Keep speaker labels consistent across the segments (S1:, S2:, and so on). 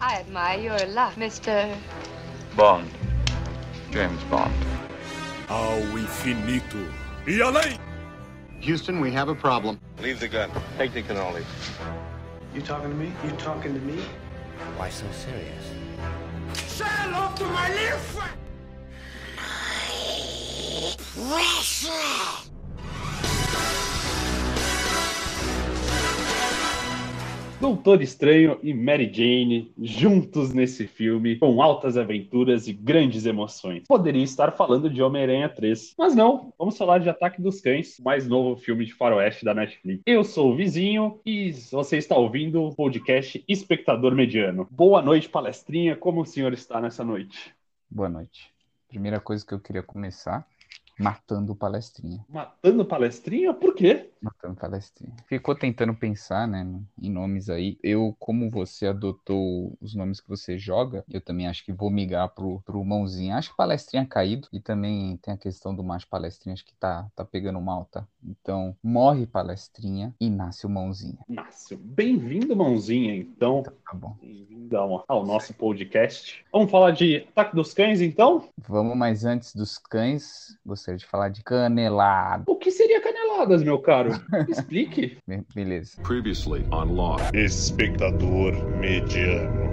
S1: I admire your luck, Mr.
S2: Bond. James Bond.
S3: Ao infinito e além!
S4: Houston, we have a problem.
S5: Leave the gun. Take the cannoli.
S6: You talking to me? You talking to me?
S7: Why so serious?
S3: Say hello to my little friend!
S8: Doutor Estranho e Mary Jane juntos nesse filme, com altas aventuras e grandes emoções. Poderia estar falando de Homem-Aranha 3, mas não, vamos falar de Ataque dos Cães, mais novo filme de faroeste da Netflix. Eu sou o Vizinho e você está ouvindo o podcast Espectador Mediano. Boa noite, palestrinha, como o senhor está nessa noite?
S9: Boa noite. Primeira coisa que eu queria começar, matando o palestrinha.
S8: Matando palestrinha? Por quê?
S9: Matando palestrinha. Ficou tentando pensar, né, em nomes aí. Eu, como você adotou os nomes que você joga, eu também acho que vou migrar pro, pro mãozinha. Acho que palestrinha é caído. E também tem a questão do macho palestrinha, acho que tá, tá pegando mal, tá? Então, morre palestrinha e nasce o mãozinha.
S8: Nasce. Bem-vindo, mãozinha, então.
S9: Tá bom.
S8: Bem-vindo ao, ao nosso podcast. Vamos falar de Ataque dos Cães, então?
S9: Vamos, mas antes dos cães, gostaria de falar de canelada.
S8: O que seria caneladas, meu caro? Explique.
S9: Be- Beleza.
S5: Previously on Lost.
S3: Espectador mediano.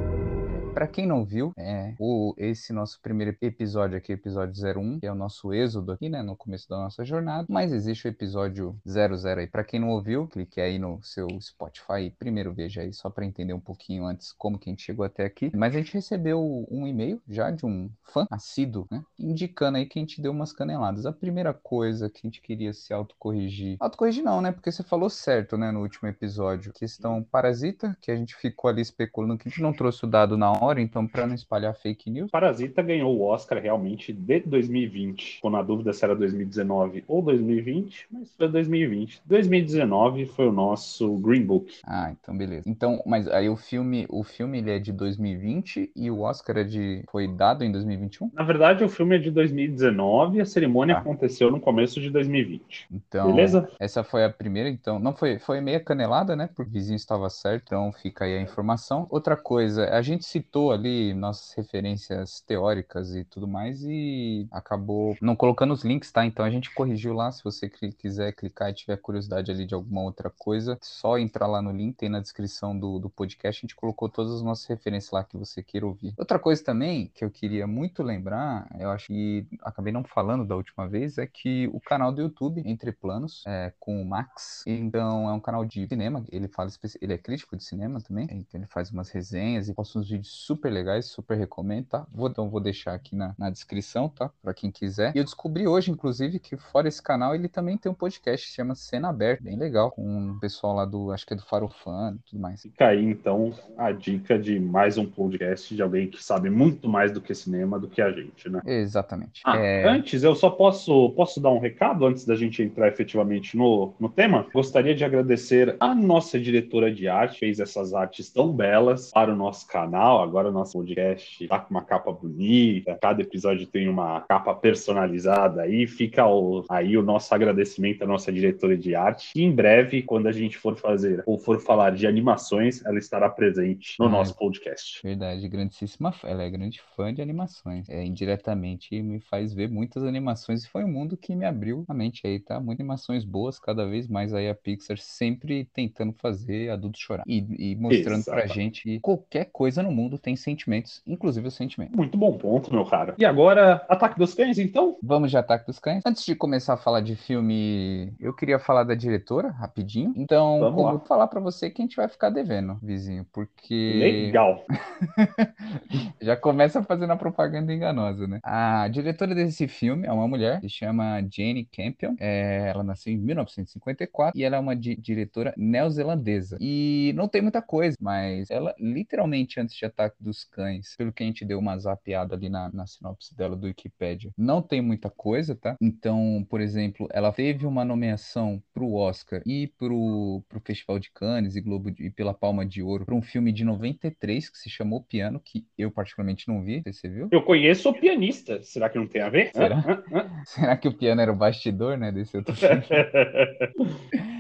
S9: Pra quem não viu, é, o, esse nosso primeiro episódio aqui, episódio 01, que é o nosso êxodo aqui, né, no começo da nossa jornada, mas existe o episódio 00 aí. Pra quem não ouviu, clique aí no seu Spotify primeiro veja aí, só pra entender um pouquinho antes como que a gente chegou até aqui. Mas a gente recebeu um e-mail já de um fã assíduo, né, indicando aí que a gente deu umas caneladas. A primeira coisa que a gente queria se autocorrigir, autocorrigir não, né, porque você falou certo, né, no último episódio, questão parasita, que a gente ficou ali especulando que a gente não trouxe o dado na hora, então para não espalhar fake news,
S8: Parasita ganhou o Oscar realmente de 2020. Ficou na dúvida se era 2019 ou 2020, mas foi 2020. 2019 foi o nosso Green Book.
S9: Ah, então beleza. Então, mas aí o filme, o filme ele é de 2020 e o Oscar é de foi dado em 2021?
S8: Na verdade, o filme é de 2019 e a cerimônia
S9: Tá.
S8: aconteceu no começo de 2020.
S9: Então,
S8: Beleza?
S9: essa foi a primeira, então, não foi, foi meia canelada, né? Porque o vizinho estava certo, então fica aí a informação. Outra coisa, a gente citou ali nossas referências teóricas e tudo mais e acabou não colocando os links, tá? Então a gente corrigiu lá, se você quiser clicar e tiver curiosidade ali de alguma outra coisa, só entrar lá no link, tem na descrição do, do podcast, a gente colocou todas as nossas referências lá que você queira ouvir. Outra coisa também que eu queria muito lembrar, eu acho que acabei não falando da última vez, é que o canal do YouTube, Entre Planos, é com o Max, então é um canal de cinema, ele fala, ele é crítico de cinema também, então ele faz umas resenhas e posta uns vídeos super legais, super recomendo, tá? Vou, então vou deixar aqui na, na descrição, tá? Pra quem quiser. E eu descobri hoje, inclusive, que fora esse canal, ele também tem um podcast que chama Cena Aberta, bem legal, com o pessoal lá do, acho que é do Farofan e tudo mais.
S8: Fica aí, então, a dica de mais um podcast de alguém que sabe muito mais do que cinema do que a gente, né?
S9: Exatamente.
S8: Ah,
S9: É,
S8: Antes, eu só posso, posso dar um recado antes da gente entrar efetivamente no, no tema? Gostaria de agradecer a nossa diretora de arte, fez essas artes tão belas para o nosso canal. Agora o nosso podcast tá com uma capa bonita, cada episódio tem uma capa personalizada aí. Fica o- aí o nosso agradecimento à nossa diretora de arte. E em breve, quando a gente for fazer ou for falar de animações, ela estará presente no
S9: Ah,
S8: nosso podcast.
S9: Verdade, grandíssima fã. Ela é grande fã de animações. É, indiretamente me faz ver muitas animações e foi um mundo que me abriu a mente aí, tá? Muitas animações boas, cada vez mais aí a Pixar sempre tentando fazer adultos chorar. E, e mostrando pra
S8: Exatamente.
S9: gente que qualquer coisa no mundo tem sentimentos, inclusive o sentimento.
S8: Muito bom ponto, meu cara. E agora, Ataque dos Cães, então?
S9: Vamos de Ataque dos Cães. Antes de começar a falar de filme, eu queria falar da diretora, rapidinho. Então,
S8: Vamos
S9: eu vou falar pra você que a gente vai ficar devendo, vizinho, porque
S8: Legal.
S9: Já começa fazendo a propaganda enganosa, né? A diretora desse filme é uma mulher, se chama Jane Campion. É, ela nasceu em 1954 e ela é uma di- diretora neozelandesa. E não tem muita coisa, mas ela literalmente antes de Ataque dos Cães, pelo que a gente deu uma zapeada ali na, na sinopse dela do Wikipedia, não tem muita coisa, tá? Então, por exemplo, ela teve uma nomeação pro Oscar e pro, pro Festival de Cannes e Globo de- e pela Palma de Ouro para um filme de 93 que se chamou Piano, que eu particularmente não vi, você viu.
S8: Eu conheço o pianista. Será que não tem a ver?
S9: Será? Será que o piano era o bastidor, né, desse outro filme?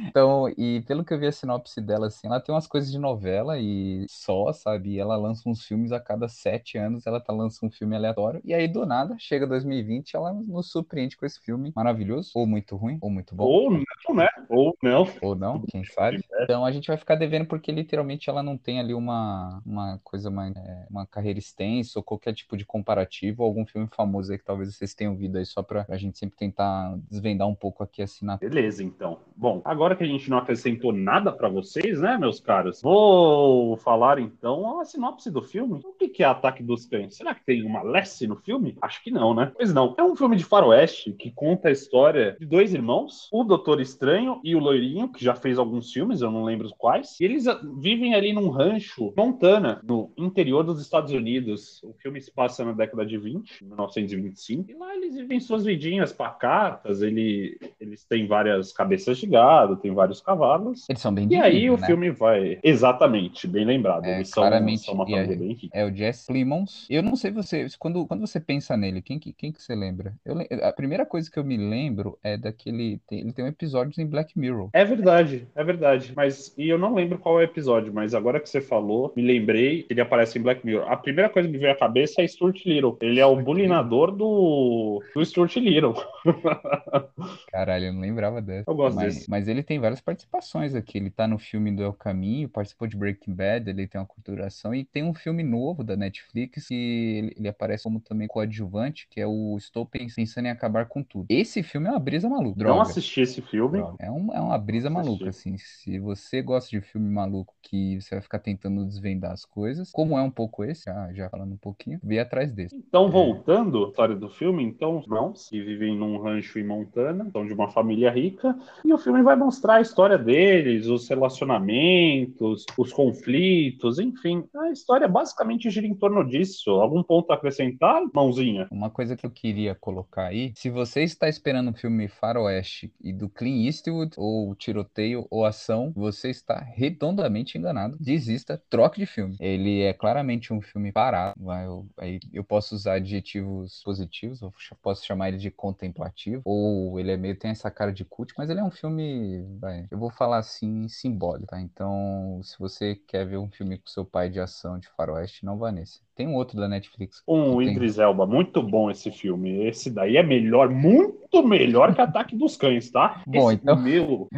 S9: Então, e pelo que eu vi a sinopse dela, assim, ela tem umas coisas de novela e só, sabe? E ela lança uns filmes a cada sete anos, ela tá lançando um filme aleatório. E aí, do nada, chega 2020, ela nos surpreende com esse filme maravilhoso, ou muito ruim, ou muito bom.
S8: Ou não, né? Ou não.
S9: Ou não, quem sabe. Então a gente vai ficar devendo porque literalmente ela não tem ali uma, uma coisa mais, é, uma carreira extensa ou qualquer tipo de comparativo, ou algum filme famoso aí que talvez vocês tenham ouvido aí só pra, pra gente sempre tentar desvendar um pouco aqui a assinatura.
S8: Beleza, então. Bom, agora que a gente não acrescentou nada pra vocês, né, meus caros? Vou falar então a sinopse do filme. O que que é Ataque dos Cães? Será que tem uma Lessie no filme? Acho que não, né? Pois não. É um filme de faroeste que conta a história de dois irmãos, o Doutor Estranho e o Loirinho, que já fez alguns filmes, eu não lembro quais. E eles ah, vivem ali num rancho Montana, no interior dos Estados Unidos. O filme se passa na década de 20, 1925. E lá eles vivem suas vidinhas pacatas, ele, eles têm várias cabeças de gado, tem vários cavalos.
S9: Eles são bem
S8: E aí o
S9: né?
S8: filme vai. Exatamente, bem lembrado.
S9: É,
S8: eles são,
S9: claramente,
S8: são uma
S9: e é-
S8: bem.
S9: É o Jesse Plimons. Eu não sei você, quando, quando você pensa nele, quem que, quem que você lembra? Eu, a primeira coisa que eu me lembro é daquele. tem- ele tem um episódio em Black Mirror.
S8: É verdade, é verdade. Mas e eu não lembro qual é o episódio, mas agora que você falou, me lembrei que ele aparece em Black Mirror. A primeira coisa que me veio à cabeça é Stuart Little. Ele é o bulinador do, do Stuart Little.
S9: Caralho, eu não lembrava dessa.
S8: Eu gosto
S9: mas,
S8: desse.
S9: mas ele tem várias participações aqui. Ele tá no filme do El Caminho, participou de Breaking Bad, ele tem uma culturação. E tem um filme novo da Netflix que ele, aparece como também coadjuvante, que é o Estou Pensando em Acabar com Tudo. Esse filme é uma brisa maluca.
S8: Não
S9: Droga.
S8: assisti esse filme.
S9: É, um, é uma brisa
S8: Não
S9: maluca, assim. Se você gosta de filme maluco que você vai ficar tentando desvendar as coisas, como é um pouco esse, já, já falando um pouquinho, vê atrás desse.
S8: Então, voltando à história do filme, então, os irmãos que vivem num rancho em Montana, são de uma família rica, e o filme vai mostrar a história deles, os relacionamentos, os conflitos, enfim. A história basicamente gira em torno disso. Algum ponto a acrescentar, mãozinha?
S9: Uma coisa que eu queria colocar aí, se você está esperando um filme faroeste e do Clint Eastwood, ou tiroteio, ou ação, você está redondamente enganado. Desista, troque de filme. Ele é claramente um filme parado. Eu, aí eu posso usar adjetivos positivos, eu posso chamar ele de contemplativo, ou ele é meio, tem essa cara de cult, mas ele é um filme, vai, eu vou falar assim, simbólico, tá? Então, se você quer ver um filme com seu pai de ação de faroeste, não vá nesse. Tem um outro da Netflix.
S8: O
S9: que tem-
S8: Idris Elba, muito bom esse filme. Esse daí é melhor, muito melhor que Ataque dos Cães, tá?
S9: Bom,
S8: Esse
S9: então-
S8: Meu,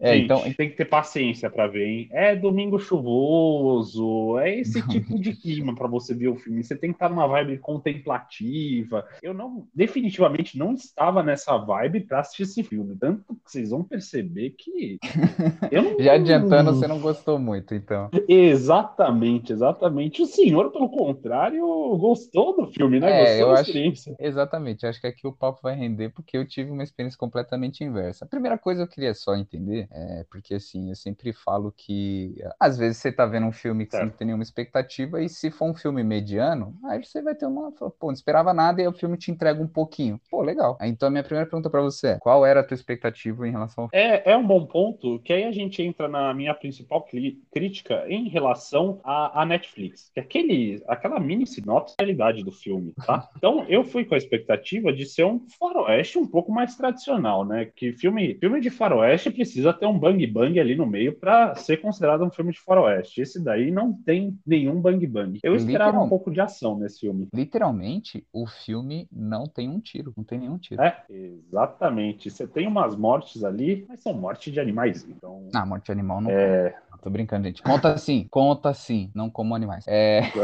S9: É,
S8: Gente,
S9: então,
S8: tem que ter paciência pra ver, hein? É domingo chuvoso, é esse tipo de clima pra você ver o filme. Você tem que estar numa vibe contemplativa. Eu não, definitivamente não estava nessa vibe pra assistir esse filme. Tanto que vocês vão perceber que não-
S9: Já adiantando, você não gostou muito, então.
S8: Exatamente, exatamente. O senhor, pelo contrário, gostou do filme, né?
S9: É,
S8: Gostou
S9: eu
S8: da
S9: acho-
S8: experiência.
S9: Exatamente, acho que aqui o papo vai render porque eu tive uma experiência completamente inversa. A primeira coisa eu queria só entender, é porque assim, eu sempre falo que às vezes você tá vendo um filme que você não
S8: Certo.
S9: tem nenhuma expectativa e se for um filme mediano, aí você vai ter uma, pô, não esperava nada e aí o filme te entrega um pouquinho. Pô, legal. Então a minha primeira pergunta pra você é, qual era a tua expectativa em relação ao
S8: É, é um bom ponto, que aí a gente entra na minha principal crítica em relação à, Netflix. Que aquele, aquela mini sinopse é realidade do filme, tá? Então eu fui com a expectativa de ser um faroeste um pouco mais tradicional, né? Que filme, filme de faroeste precisa ter um bang bang ali no meio para ser considerado um filme de faroeste. Esse daí não tem nenhum bang bang. Eu esperava um pouco de ação nesse filme.
S9: Literalmente, o filme não tem um tiro, não tem nenhum tiro.
S8: É, exatamente. Você tem umas mortes ali, mas são mortes de animais. Então,
S9: Ah, morte de animal não
S8: é,
S9: conta. Tô brincando, gente. Conta sim, conta sim, não como animais. É.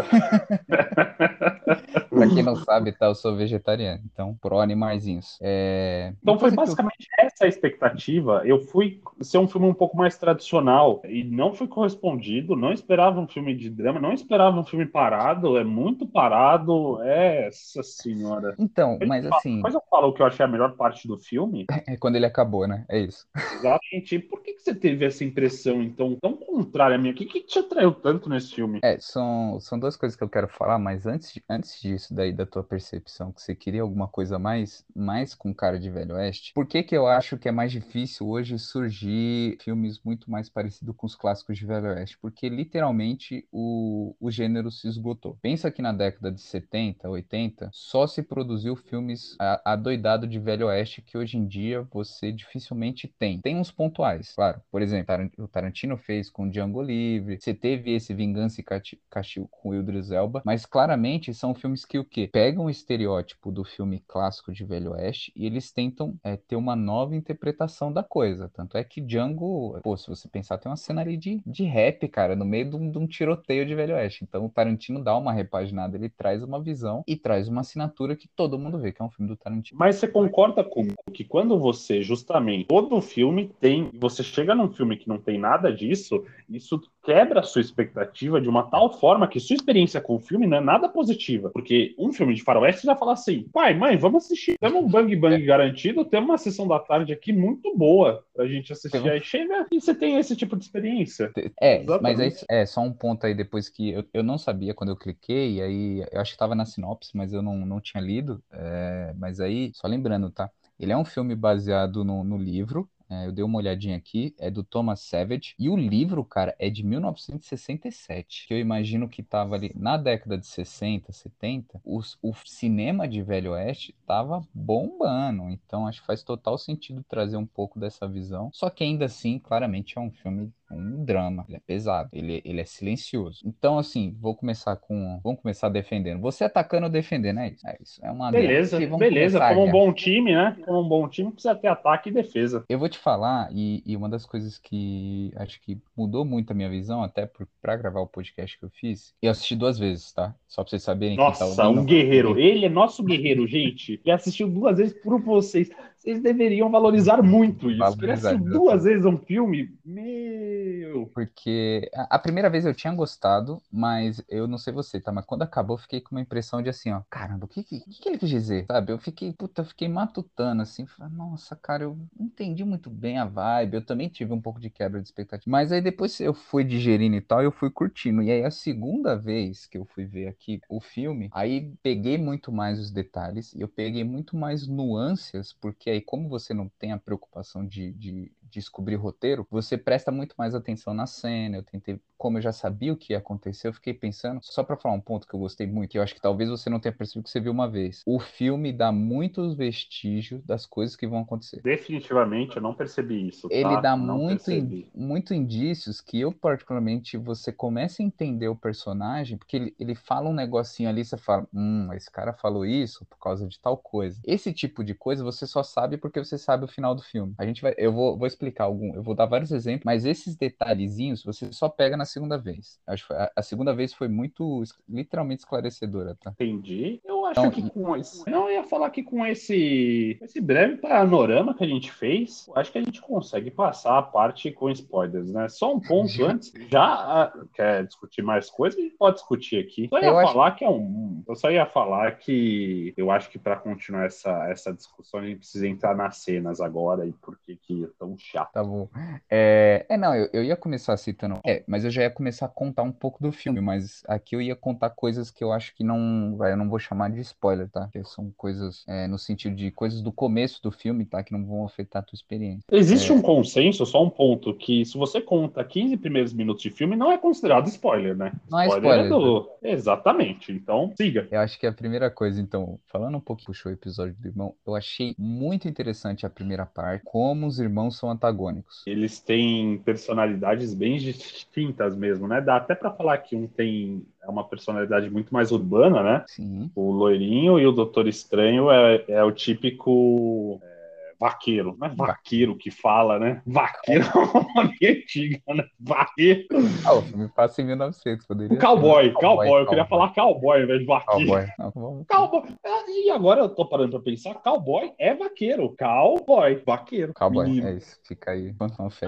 S9: Pra quem não sabe, tá, eu sou vegetariano, então pró animaizinhos. É...
S8: Então foi basicamente essa a expectativa. Eu fui ser um filme um pouco mais tradicional e não fui correspondido. Não esperava um filme de drama, não esperava um filme parado. É muito parado. É, essa senhora.
S9: Então, mas assim,
S8: Mas eu falo o que eu achei a melhor parte do filme.
S9: é quando ele acabou, né? É isso.
S8: Exatamente. Por que, que você teve essa impressão, então, tão contrária a minha? O que, que te atraiu tanto nesse filme?
S9: É, são, são duas coisas que eu quero falar, mas antes, antes disso, isso daí da tua percepção, que você queria alguma coisa mais, mais com cara de Velho Oeste. Por que que eu acho que é mais difícil hoje surgir filmes muito mais parecidos com os clássicos de Velho Oeste? Porque literalmente o, o gênero se esgotou. Pensa que na década de 70, 80, só se produziu filmes adoidado de Velho Oeste que hoje em dia você dificilmente tem. Tem uns pontuais, claro. Por exemplo, o Tarantino fez com Django Livre, você teve esse Vingança e Castigo com o Idris Elba, mas claramente são filmes que o quê? Pegam o estereótipo do filme clássico de Velho Oeste e eles tentam é, ter uma nova interpretação da coisa. Tanto é que Django, pô, se você pensar, tem uma cena ali de, de rap, cara, no meio de um, de um tiroteio de Velho Oeste. Então o Tarantino dá uma repaginada, ele traz uma visão e traz uma assinatura que todo mundo vê, que é um filme do Tarantino.
S8: Mas você concorda comigo que quando você, justamente, todo filme tem, você chega num filme que não tem nada disso, isso quebra a sua expectativa de uma tal forma que sua experiência com o filme não é nada positiva. Porque um filme de faroeste já fala assim, pai, mãe, vamos assistir. Temos um Bang Bang garantido, temos uma sessão da tarde aqui muito boa pra gente assistir. Aí chega e você tem esse tipo de experiência.
S9: É,
S8: Exatamente.
S9: mas aí, é só um ponto aí depois que eu, eu não sabia quando eu cliquei, aí eu acho que estava na sinopse, mas eu não, não tinha lido. é, mas aí, só lembrando, tá? Ele é um filme baseado no, no livro. É, eu dei uma olhadinha aqui, é do Thomas Savage. E o livro, cara, é de 1967. Que eu imagino que tava ali na década de 60, 70. os- o cinema de Velho Oeste tava bombando. Então acho que faz total sentido trazer um pouco dessa visão. Só que ainda assim, claramente é um filme um drama, ele é pesado, ele, ele é silencioso. Então, assim, vou começar com. Vamos começar defendendo. Você atacando ou defendendo, é isso. É isso. É uma.
S8: Beleza, beleza. Como um bom time, né? Como um bom time, precisa ter ataque e defesa.
S9: Eu vou te falar, e, e uma das coisas que acho que mudou muito a minha visão, até por, pra gravar o podcast que eu fiz, eu assisti duas vezes, tá? Só pra vocês saberem tá
S8: Nossa,
S9: ouvindo.
S8: um guerreiro. Ele é nosso guerreiro, gente. Ele assistiu duas vezes por vocês. Vocês deveriam valorizar muito isso.
S9: Valorizar,
S8: duas vezes um filme. Meu.
S9: Porque a, primeira vez eu tinha gostado, mas eu não sei você, tá? Mas quando acabou, eu fiquei com uma impressão de assim, ó, caramba, o que, que, que ele quis dizer? Sabe? Eu fiquei, puta, eu fiquei matutando, assim, falei, nossa, cara, eu não entendi muito bem a vibe, eu também tive um pouco de quebra de expectativa. Mas aí depois eu fui digerindo e tal, eu fui curtindo. E aí a segunda vez que eu fui ver aqui o filme, aí peguei muito mais os detalhes, e eu peguei muito mais nuances, porque como você não tem a preocupação de, de descobrir roteiro, você presta muito mais atenção na cena. Eu tentei, como eu já sabia o que ia acontecer, eu fiquei pensando, só pra falar um ponto que eu gostei muito, que eu acho que talvez você não tenha percebido que você viu uma vez. O filme dá muitos vestígios das coisas que vão acontecer.
S8: Definitivamente, eu não percebi isso.
S9: Ele
S8: tá?
S9: dá
S8: Não
S9: muito, in- muito indícios que eu, particularmente, você começa a entender o personagem, porque ele, ele fala um negocinho ali, você fala, hum, esse cara falou isso por causa de tal coisa. Esse tipo de coisa você só sabe porque você sabe o final do filme. A gente vai, eu vou, vou explicar algum, eu vou dar vários exemplos, mas esses detalhezinhos você só pega na segunda vez. Acho a, a segunda vez foi muito, literalmente esclarecedora, tá?
S8: Entendi. Eu acho
S9: Então,
S8: que com esse. Não, eu ia falar que com esse, esse breve panorama que a gente fez, eu acho que a gente consegue passar a parte com spoilers, né? Só um ponto antes. Já ah, quer discutir mais coisas? A gente pode discutir aqui. Só ia
S9: Eu acho-
S8: falar que é um. Eu só ia falar que eu acho que para continuar essa, essa discussão, a gente precisa entrar nas cenas agora e por que que é tão chato.
S9: Tá bom. É, é, não, eu, eu ia começar citando. É, mas eu já ia começar a contar um pouco do filme, mas aqui eu ia contar coisas que eu acho que não. Vai, eu não vou chamar de spoiler, tá? Que são coisas é, no sentido de coisas do começo do filme, tá? Que não vão afetar a tua experiência.
S8: Existe
S9: É.
S8: um consenso, só um ponto, que se você conta 15 primeiros minutos de filme, não é considerado spoiler, né?
S9: Não é spoiler.
S8: do... Exatamente. Então, siga.
S9: Eu acho que a primeira coisa, então, falando um pouco, puxou o episódio do irmão, eu achei muito interessante a primeira parte, como os irmãos são antagônicos.
S8: Eles têm personalidades bem distintas mesmo, né? Dá até pra falar que um tem é uma personalidade muito mais urbana, né?
S9: Sim.
S8: O loirinho e o Doutor Estranho é, é o típico é, vaqueiro, não é vaqueiro que fala, né? Vaqueiro é uma nome antiga, né? Vaqueiro.
S9: Ah, o filme passa em 1900, poderia
S8: O cowboy,
S9: ser.
S8: cowboy, eu queria falar cowboy ao invés de vaqueiro.
S9: Cowboy. Não, vamos-
S8: Cowboy. Ah, E agora eu tô parando pra pensar, cowboy é vaqueiro. Cowboy, vaqueiro.
S9: Cowboy,
S8: menino.
S9: é isso. Fica Aí,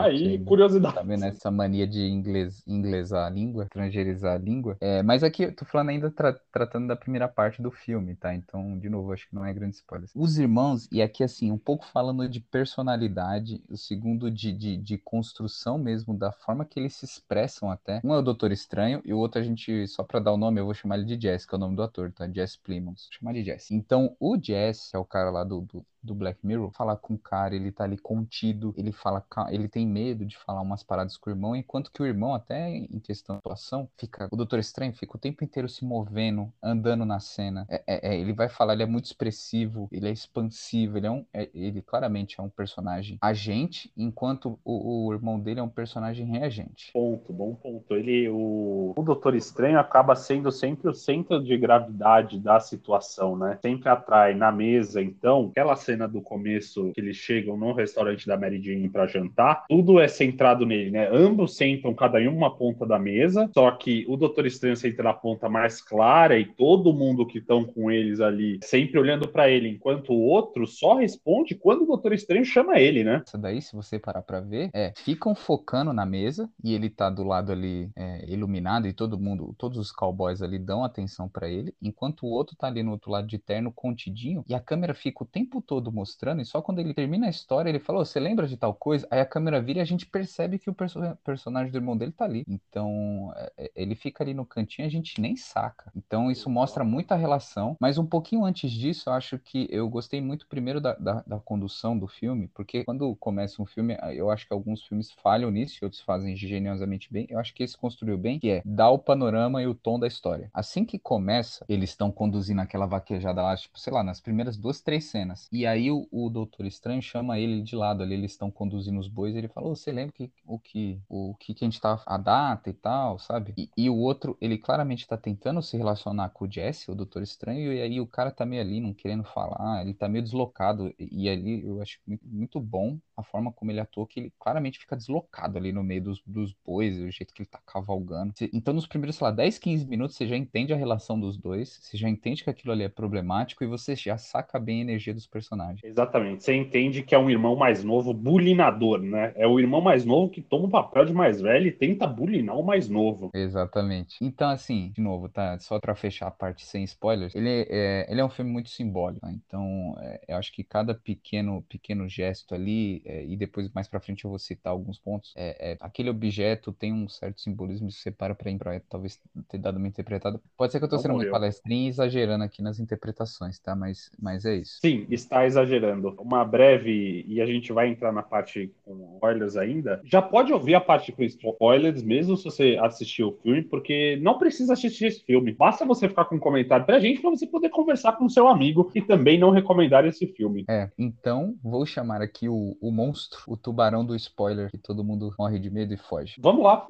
S8: aí. curiosidade.
S9: Tá vendo essa mania de inglês, inglesar a língua, estrangeirizar a língua? É, mas aqui eu tô falando ainda tra- tratando da primeira parte do filme, tá? Então, de novo, acho que não é grande spoiler. Os irmãos, e aqui assim, um pouco falando falando de personalidade, o segundo de, de, de construção mesmo, da forma que eles se expressam até. Um é o Doutor Estranho e o outro a gente, só pra dar o nome, eu vou chamar ele de Jess, que é o nome do ator, tá? Jess Plimons. Vou chamar de Jess. Então, o Jess, que é o cara lá do, do do Black Mirror, falar com o cara, ele tá ali contido, ele fala, ele tem medo de falar umas paradas com o irmão, enquanto que o irmão, até em questão de atuação, fica, o Doutor Estranho fica o tempo inteiro se movendo, andando na cena. É, é, é ele vai falar, ele é muito expressivo, ele é expansivo, ele é um, é, ele claramente é um personagem agente, enquanto o, o, irmão dele é um personagem reagente.
S8: Ponto, bom ponto. Ele, o, o Doutor Estranho acaba sendo sempre o centro de gravidade da situação, né? Sempre atrai na mesa, então, aquela cena cena do começo, que eles chegam no restaurante da Mary Jane para jantar, tudo é centrado nele, né? Ambos sentam cada um uma ponta da mesa, só que o Doutor Estranho senta na ponta mais clara e todo mundo que estão com eles ali sempre olhando para ele, enquanto o outro só responde quando o Doutor Estranho chama ele, né?
S9: Isso daí, se você parar para ver, é, ficam focando na mesa e ele tá do lado ali é, iluminado e todo mundo, todos os cowboys ali dão atenção para ele, enquanto o outro tá ali no outro lado de terno contidinho e a câmera fica o tempo todo todo mostrando, e só quando ele termina a história, ele fala: Você lembra de tal coisa? Aí a câmera vira e a gente percebe que o perso personagem do irmão dele tá ali. Então, é, é, ele fica ali no cantinho e a gente nem saca. Então, isso mostra muita relação. Mas um pouquinho antes disso, eu acho que eu gostei muito primeiro da, da, da condução do filme, porque quando começa um filme, eu acho que alguns filmes falham nisso e outros fazem geniosamente bem. Eu acho que esse construiu bem, que é dar o panorama e o tom da história. Assim que começa, eles estão conduzindo aquela vaquejada lá, tipo, sei lá, nas primeiras duas, três cenas. E aí o, o Doutor Estranho chama ele de lado ali, eles estão conduzindo os bois, ele fala, você lembra que, o que o que, que a gente tá, a data e tal, sabe? E, e o outro, ele claramente tá tentando se relacionar com o Jesse, o Doutor Estranho, e aí o cara tá meio ali, não querendo falar, ele tá meio deslocado, e, e ali eu acho muito, muito bom a forma como ele atua, que ele claramente fica deslocado ali no meio dos, dos bois, o jeito que ele tá cavalgando. Então, nos primeiros, sei lá, 10, 15 minutos, você já entende a relação dos dois, você já entende que aquilo ali é problemático e você já saca bem a energia dos personagens.
S8: Exatamente. Você entende que é um irmão mais novo bulinador, né? É o irmão mais novo que toma o papel de mais velho e tenta bulinar o mais novo.
S9: Exatamente. Então, assim, de novo, tá? Só pra fechar a parte sem spoilers, ele é, ele é um filme muito simbólico, né? Então, é, eu acho que cada pequeno, pequeno gesto ali é, e depois mais para frente eu vou citar alguns pontos. É, é, aquele objeto tem um certo simbolismo, se você para para talvez ter dado uma interpretada. Pode ser que eu estou sendo muito palestrinho e exagerando aqui nas interpretações, tá? Mas, mas é isso.
S8: Sim, está exagerando. Uma breve, e a gente vai entrar na parte com spoilers ainda. Já pode ouvir a parte com spoilers, mesmo se você assistiu o filme, porque não precisa assistir esse filme. Basta você ficar com um comentário pra gente para você poder conversar com o seu amigo e também não recomendar esse filme.
S9: É, então vou chamar aqui o, o monstro, o tubarão do spoiler, que todo mundo morre de medo e foge.
S8: Vamos lá!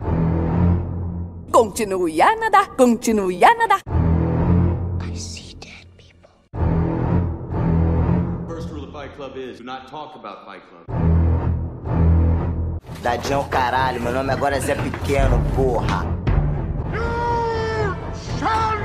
S10: Continue a nadar, continue a nadar.
S11: Club is do not talk about Fight Club.
S12: Dadião caralho, meu nome agora é Zé Pequeno, porra.
S3: You shall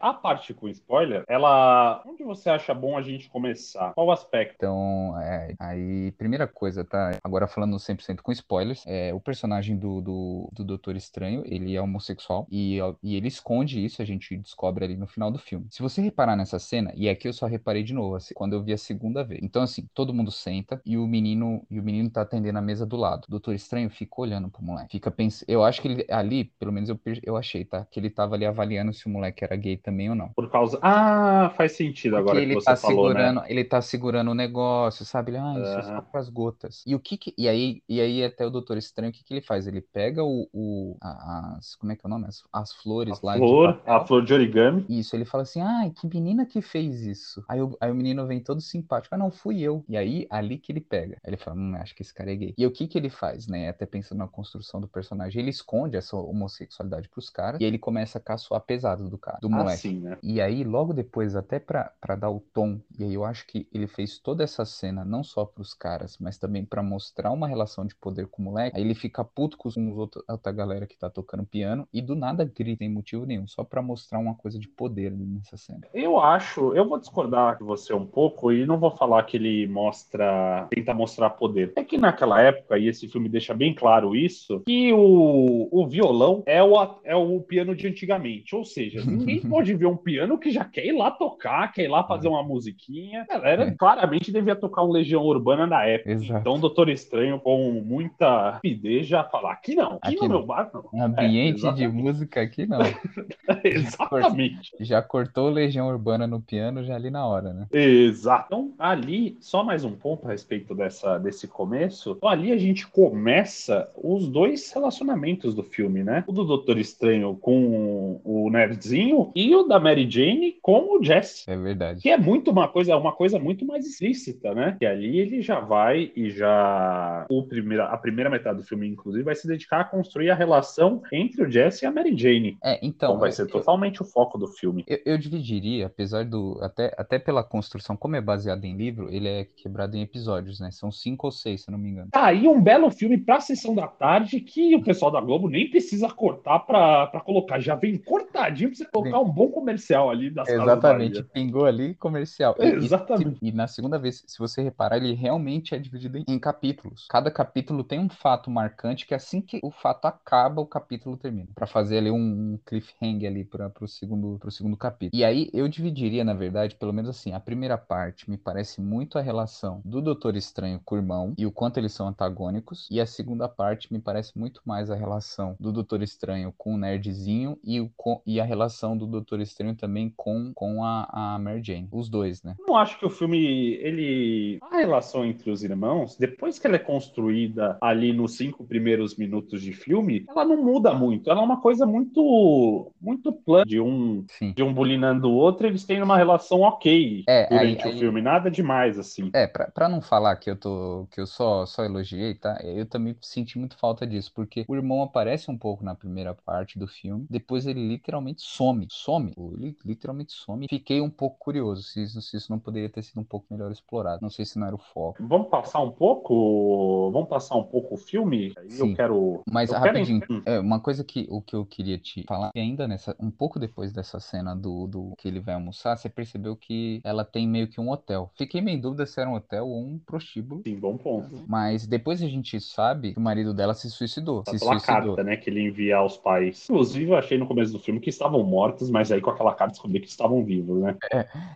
S8: A parte com spoiler, ela. Onde você acha bom a gente começar? Qual aspecto?
S9: Então, é, aí, primeira coisa, tá? Agora falando 100% com spoilers, é, o personagem do, do, do Doutor Estranho, ele é homossexual e, e ele esconde isso, a gente descobre ali no final do filme. Se você reparar nessa cena, e aqui eu só reparei de novo, assim, quando eu vi a segunda vez. Então, assim, todo mundo senta e o menino e o menino tá atendendo a mesa do lado. O Doutor Estranho fica olhando pro moleque. Fica pensando. Eu acho que ele ali, pelo menos eu, eu achei, tá? Que ele tava ali avaliando se o moleque era gay também ou não.
S8: Por causa. Ah, faz sentido Porque agora que você
S9: tá
S8: falou, né?
S9: segurando, né? Ele tá segurando o negócio, sabe? Ele, ah, isso uhum. é só pras gotas. E o que, que, E aí, e aí até o Doutor Estranho, o que, que ele faz? Ele pega o. o as, como é que é o nome? As, as flores
S8: a
S9: lá.
S8: Flor, a flor de origami.
S9: Isso, ele fala assim: ai, que menina que fez isso. Aí o, aí o menino vem todo simpático. Ah, não, fui eu. E aí, ali que ele pega. Aí ele fala: hum, acho que esse cara é gay. E o que que ele faz, né? Até pensando na construção do personagem, ele esconde essa homossexualidade pros caras e ele começa a caçoar pesado do cara, do ah, moleque.
S8: Né?
S9: E aí, logo depois, até pra pra dar o tom, e aí eu acho que ele fez toda essa cena não só pros caras, mas também pra mostrar uma relação de poder com o moleque. Aí ele fica puto com os outros, outra galera que tá tocando piano e do nada grita, sem motivo nenhum, só pra mostrar uma coisa de poder nessa cena.
S8: Eu acho, eu vou discordar de você um pouco e não vou falar que ele mostra, tenta mostrar poder. É que naquela época, e esse filme deixa bem claro isso, que o, o violão é o, é o piano de antigamente. Ou seja, ninguém pode ver um piano que já quer ir lá tocar, quer ir lá fazer uma musiquinha. A galera
S9: É.
S8: claramente devia tocar um Legião Urbana na época.
S9: Exato.
S8: Então, o Doutor Estranho, com muita rapidez, já falar: aqui não, aqui,
S9: Aqui
S8: no
S9: não.
S8: meu bar não.
S9: Um ambiente
S8: É,
S9: de música aqui, não.
S8: Exatamente.
S9: Já cortou Legião Urbana no piano já ali na hora, né?
S8: Exato. Então, ali, só mais um ponto a respeito dessa, desse começo. Então, ali a gente começa os dois relacionamentos do filme, né? O do Doutor Estranho com o Nerdzinho e o da Mary Jane com o Jesse.
S9: É verdade.
S8: Que é muito uma coisa, uma coisa muito mais explícita, né? Que ali ele já vai e já. O primeira, a primeira metade do filme, inclusive, vai se dedicar a construir a relação entre o Jesse e a Mary Jane.
S9: É, então.
S8: Então vai ser totalmente o foco do filme.
S9: Eu, eu dividiria, apesar do. Até, até pela construção, como é baseado em livro, ele é quebrado em episódios, né? São cinco ou seis, se eu não me engano.
S8: Tá aí um belo filme pra sessão da tarde que o pessoal da Globo nem precisa cortar pra, pra colocar. Já vem cortadinho pra você colocar um bom comercial ali das
S9: Exatamente, pingou ali comercial. E- e-
S8: Exatamente.
S9: E, na segunda vez, se você reparar, ele realmente é dividido em, em capítulos. Cada capítulo tem um fato marcante que assim que o fato acaba, o capítulo termina. Pra fazer ali um, um cliffhanger ali para pro segundo, pro segundo capítulo. E aí eu dividiria, na verdade, pelo menos assim, a primeira parte me parece muito a relação do Doutor Estranho com o irmão e o quanto eles são antagônicos. E a segunda parte me parece muito mais a relação do Doutor Estranho com o nerdzinho e, o, com- e a relação do Doutor Estranho também com, com a, a Mary Jane. Os dois, né?
S8: Eu não acho que o filme, ele. A relação entre os irmãos, depois que ela é construída ali nos cinco primeiros minutos de filme, ela não muda muito. Ela é uma coisa muito. muito plana de um,
S9: Sim.
S8: de um bulinando o outro, eles têm uma relação ok
S9: É,
S8: durante
S9: aí-
S8: o
S9: aí-
S8: filme. Nada demais, assim.
S9: É, pra, pra não falar que eu tô, que eu só, só elogiei, tá? Eu também senti muito falta disso, porque o irmão aparece um pouco na primeira parte do filme, depois ele literalmente some, some, ele literalmente some. Fiquei um pouco curioso se isso, se isso não poderia ter sido um pouco melhor explorado. Não sei se não era o foco.
S8: Vamos passar um pouco. Vamos passar um pouco o filme?
S9: Sim.
S8: eu quero.
S9: Mas
S8: eu quero-
S9: rapidinho,
S8: Hum.
S9: é, uma coisa que o que eu queria te falar, que ainda nessa, um pouco depois dessa cena do, do que ele vai almoçar, você percebeu que ela tem meio que um hotel. Fiquei meio em dúvida se era um hotel ou um prostíbulo.
S8: Sim, bom ponto.
S9: Mas depois a gente sabe que o marido dela se suicidou.
S8: Tá
S9: se
S8: pela
S9: suicidou.
S8: carta, né, que ele envia aos pais. Inclusive, eu achei no começo do filme que estavam mortos, mas aí com aquela carta descobri que estavam vivos, né?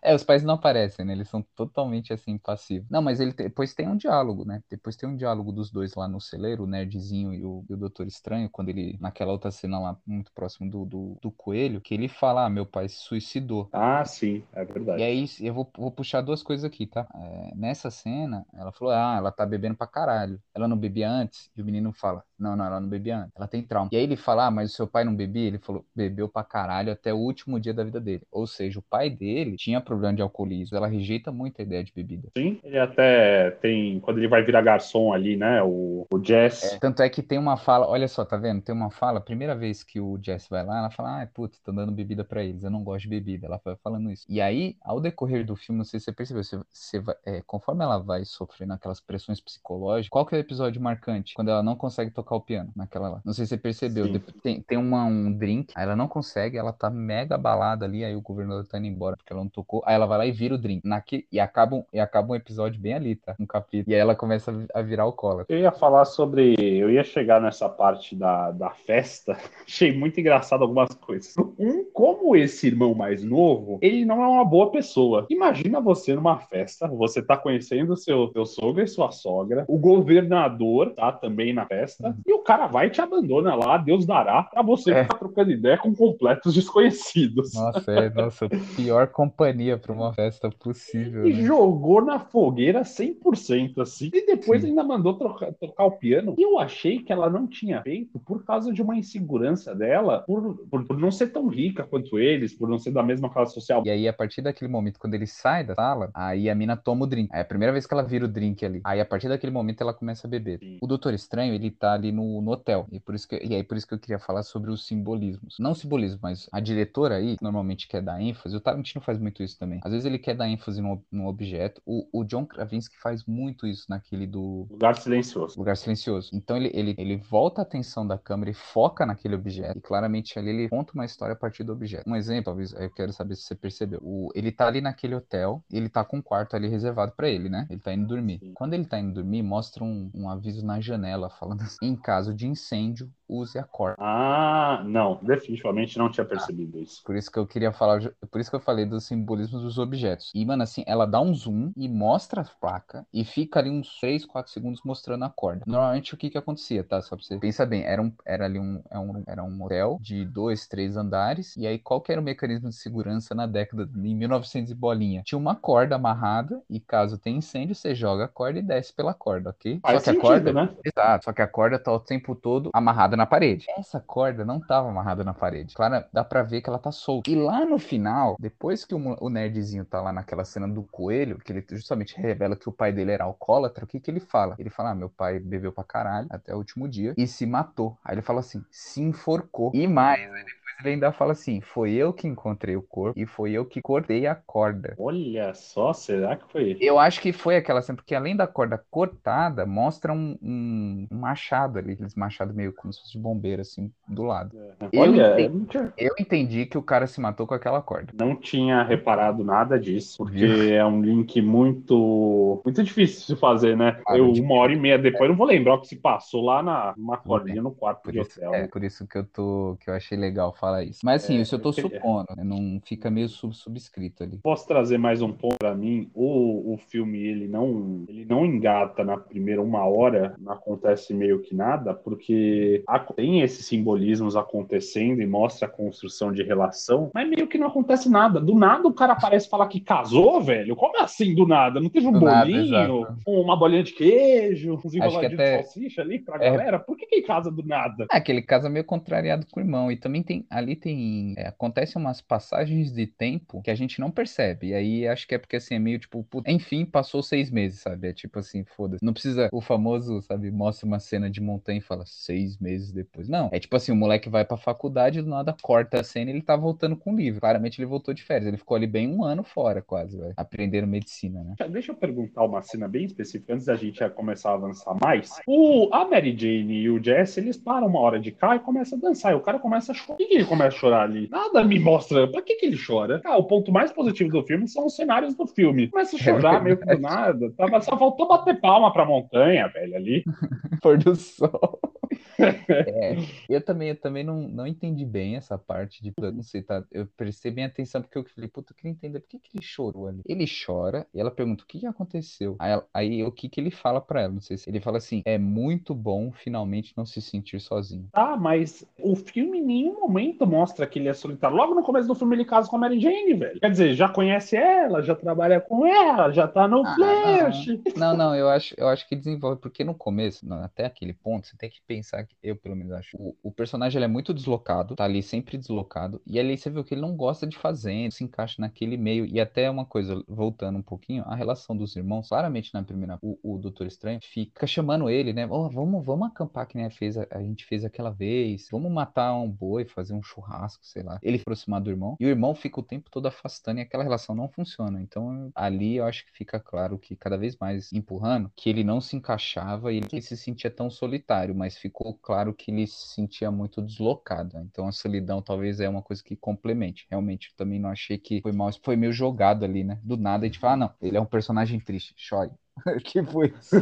S9: É, os pais não aparecem, né? Eles são totalmente assim passivos. Não, mas ele depois tem um diálogo, né? Depois tem um diálogo dos dois lá no celeiro, o nerdzinho e o, e o Doutor Estranho, quando ele, naquela outra cena lá, muito próximo do, do, do coelho, que ele fala: Ah, meu pai se suicidou.
S8: Ah, sim, é verdade.
S9: E aí, eu vou, vou puxar duas coisas aqui, tá? É, nessa cena, ela falou: Ah, ela tá bebendo pra caralho. Ela não bebia antes? E o menino fala: Não, não, ela não bebia antes. Ela tem trauma. E aí ele fala: Ah, mas o seu pai não bebia? Ele falou: Bebeu pra caralho até o último dia da vida dele. Ou seja, o pai dele tinha problema de alcoolismo. Ela rejeita muito a ideia de bebida.
S8: Sim, ele até tem. Quando ele vai virar garçom ali, né? O, o Jess.
S9: É, tanto é que tem uma fala, olha só, tá vendo? Tem uma fala, a primeira vez que o Jess vai lá, ela fala, ah, putz, tô dando bebida pra eles, eu não gosto de bebida. Ela vai falando isso. E aí, ao decorrer do filme, não sei se você percebeu, você, você vai- é, conforme ela vai sofrendo aquelas pressões psicológicas, qual que é o episódio marcante? Quando ela não consegue tocar o piano, naquela lá. Não sei se você percebeu,
S8: Sim.
S9: tem, tem uma, um drink, aí ela não consegue, ela tá mega abalada ali, aí o governador tá indo embora porque ela não tocou, aí ela vai lá e vira o drink. Naque, e, acaba, um- e acaba um episódio bem ali, tá? Um capítulo. E aí ela começa a vi- a virar alcoólatra.
S8: Eu ia falar sobre. Eu ia chegar nessa parte da, da festa. Achei muito engraçado algumas coisas. Um, como esse irmão mais novo, ele não é uma boa pessoa. Imagina você numa festa, você tá conhecendo seu, seu sogro e sua sogra, o governador tá também na festa, e o cara vai e te abandona lá, Deus dará, pra você
S9: É.
S8: ficar trocando ideia com completos desconhecidos.
S9: Nossa, é, nossa, pior companhia pra uma festa possível,
S8: E
S9: né?
S8: jogou na fogueira 100%, assim. E depois
S9: Sim.
S8: ainda mandou trocar, tocar o piano. E eu achei que ela não tinha feito por causa de uma insegurança dela, por, por, por não ser tão rica quanto eles, por não ser da mesma classe social.
S9: E aí, a partir daquele momento, quando ele sai da sala, aí a mina toma o drink. É a primeira vez que ela vira o drink ali. Aí, a partir daquele momento, ela começa a beber.
S8: Sim.
S9: O Doutor Estranho, ele tá ali no, no hotel. E, por isso que, e aí por isso que eu queria falar sobre os simbolismos. Não simbolismo, mas a diretora aí, normalmente quer dar ênfase, o Tarantino faz muito isso também. Às vezes ele quer dar ênfase no, no objeto. O, o John Krasinski faz muito isso naquele do...
S8: Lugar Silencioso.
S9: Lugar Silencioso. Então ele, ele, ele volta a atenção da câmera e foca naquele objeto. E claramente ali ele conta uma história a partir do objeto. Um exemplo, talvez, eu quero saber se você percebeu. O, ele tá ali naquele hotel, ele tá com um quarto ali reservado para ele, né? Ele tá indo dormir. Sim. Quando ele tá indo dormir, mostra um, um aviso na janela falando assim, em caso de incêndio, use a corda.
S8: Ah, não, definitivamente não tinha percebido ah, isso.
S9: Por isso que eu queria falar, por isso que eu falei dos simbolismos dos objetos. E, mano, assim, ela dá um zoom e mostra a placa e fica ali uns 3, 4 segundos mostrando a corda. Normalmente o que que acontecia, tá? Só pra você pensar bem, era, um, era ali um, era é um, era um hotel de dois, três andares, e aí qual que era o mecanismo de segurança na década, em 1900 e bolinha? Tinha uma corda amarrada e caso tenha incêndio, você joga a corda e desce pela corda, ok?
S8: Faz
S9: só que
S8: sentido,
S9: a corda,
S8: né?
S9: Exato, só que a corda tá o tempo todo amarrada na parede. Essa corda não tava amarrada na parede. Claro, dá pra ver que ela tá solta. E lá no final, depois que o, o nerdzinho tá lá naquela cena do coelho, que ele justamente revela que o pai dele era alcoólatra, o que que ele fala? Ele fala, ah, meu pai bebeu pra caralho até o último dia e se matou. Aí ele fala assim, se enforcou. E mais, né? Ele ainda fala assim: foi eu que encontrei o corpo e foi eu que cortei a corda.
S8: Olha só, será que foi?
S9: Eu acho que foi aquela cena, porque além da corda cortada, mostra um, um, um machado ali, aqueles machados meio como se fosse de bombeiro, assim, do lado.
S8: É. Olha,
S9: eu entendi, eu entendi, que o cara se matou com aquela corda.
S8: Não tinha reparado nada disso, porque Viu? é um link muito muito difícil de fazer, né? Claro, eu, uma hora e meia depois, não vou lembrar o que se passou lá na uma cordinha no quarto
S9: por
S8: de
S9: isso,
S8: hotel.
S9: É, por isso que eu tô, que eu achei legal falar fala isso. Mas assim, é, isso eu tô supondo, né? não fica meio sub subscrito ali.
S8: Posso trazer mais um ponto para mim? O, o filme ele não ele não engata na primeira uma hora, não acontece meio que nada, porque tem esses simbolismos acontecendo e mostra a construção de relação, mas meio que não acontece nada. Do nada o cara aparece falar que casou, velho. Como assim do nada? Não teve um do bolinho, nada, uma bolinha de queijo, uns enroladinhos até... de salsicha ali pra é... galera? Por que, que casa do nada?
S9: É, aquele casa meio contrariado com o irmão. E também tem ali tem. É, acontecem umas passagens de tempo que a gente não percebe. E aí acho que é porque assim, é meio tipo, puta, enfim, passou seis meses, sabe? É tipo assim, foda-se. Não precisa o famoso, sabe, mostra uma cena de montanha e fala seis meses depois. Não. É tipo assim, o moleque vai pra faculdade do nada corta a cena e ele tá voltando com o livro. Claramente ele voltou de férias. Ele ficou ali bem um ano fora, quase, velho. Aprendendo medicina, né?
S8: Deixa eu perguntar uma cena bem específica antes da gente começar a avançar mais. O, a Mary Jane e o Jesse, eles param uma hora de cá e começam a dançar. E o cara começa a chorar. O que ele começa a chorar ali. Nada me mostra pra que, que ele chora. Ah, o ponto mais positivo do filme são os cenários do filme. Começa a é chorar meio que do nada. Tava, só faltou bater palma pra montanha, velho, ali.
S9: Pôr do sol. é, eu também, eu também não, não entendi bem essa parte de, não sei, tá? Eu prestei bem atenção porque eu falei, puta, eu queria entender por que, que ele chorou ali. Ele chora e ela pergunta o que, que aconteceu. Aí, ela, aí o que, que ele fala pra ela? Não sei se ele fala assim: é muito bom finalmente não se sentir sozinho.
S8: Ah, mas o filme em nenhum momento mostra que ele é solitário. Logo no começo do filme ele casa com a Mary Jane, velho. Quer dizer, já conhece ela, já trabalha com ela, já tá no ah, flash.
S9: Não, não, eu acho, eu acho que desenvolve, porque no começo, até aquele ponto, você tem que pensar que eu pelo menos acho. O, o personagem ele é muito deslocado, tá ali sempre deslocado. E ali você vê que ele não gosta de fazer, se encaixa naquele meio. E até uma coisa, voltando um pouquinho, a relação dos irmãos, claramente na primeira, o, o Doutor Estranho fica chamando ele, né? Oh, vamos, vamos acampar que nem a, fez, a, a gente fez aquela vez. Vamos matar um boi, fazer um churrasco, sei lá. Ele aproximar do irmão. E o irmão fica o tempo todo afastando e aquela relação não funciona. Então ali eu acho que fica claro que cada vez mais empurrando que ele não se encaixava e ele se sentia tão solitário, mas ficou claro que que ele se sentia muito deslocado. Então a solidão talvez é uma coisa que complemente. Realmente, eu também não achei que foi mal, foi meio jogado ali, né? Do nada a gente fala, ah, não, ele é um personagem triste, chore. que foi isso?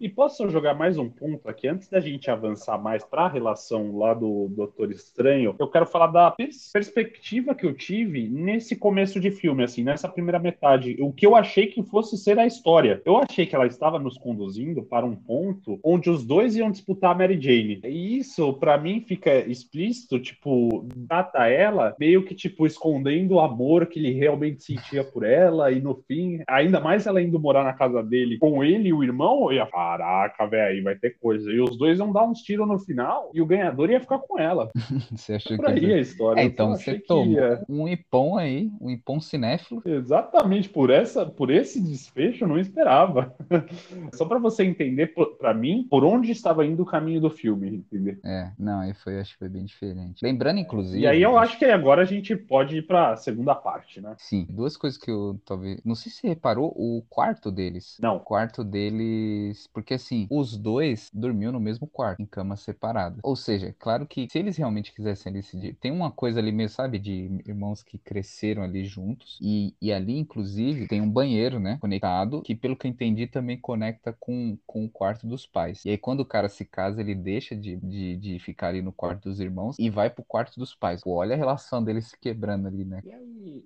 S8: e posso jogar mais um ponto aqui antes da gente avançar mais para a relação lá do Doutor Estranho? Eu quero falar da pers perspectiva que eu tive nesse começo de filme, assim, nessa primeira metade. O que eu achei que fosse ser a história. Eu achei que ela estava nos conduzindo para um ponto onde os dois iam disputar a Mary Jane. E isso, para mim, fica explícito, tipo, data ela meio que, tipo, escondendo o amor que ele realmente sentia por ela e no fim, ainda mais ela indo morar na casa dele com ele e o irmão, eu ia, caraca, velho, aí vai ter coisa. E os dois iam dar uns tiros no final e o ganhador ia ficar com ela.
S9: Você achou
S8: Por
S9: que
S8: aí a história.
S9: É, então você tomou
S8: ia-
S9: um ipom aí, um ipom cinéfilo.
S8: Exatamente, por essa, por esse desfecho eu não esperava. Só pra você entender, pra mim, por onde estava indo o caminho do filme, entendeu?
S9: É, não, aí foi, acho que foi bem diferente. Lembrando, inclusive.
S8: E aí eu acho que agora a gente pode ir pra segunda parte, né?
S9: Sim, duas coisas que eu talvez. Não sei se você reparou o quarto deles.
S8: Não.
S9: O quarto deles. Porque assim, os dois dormiam no mesmo quarto, em camas separadas. Ou seja, claro que se eles realmente quisessem decidir. Tem uma coisa ali meio, sabe, de irmãos que cresceram ali juntos. E, e ali, inclusive, tem um banheiro, né? Conectado, que pelo que eu entendi também conecta com, com o quarto dos pais. E aí, quando o cara se casa, ele deixa de, de, de ficar ali no quarto dos irmãos e vai pro quarto dos pais. Pô, olha a relação deles se quebrando ali, né?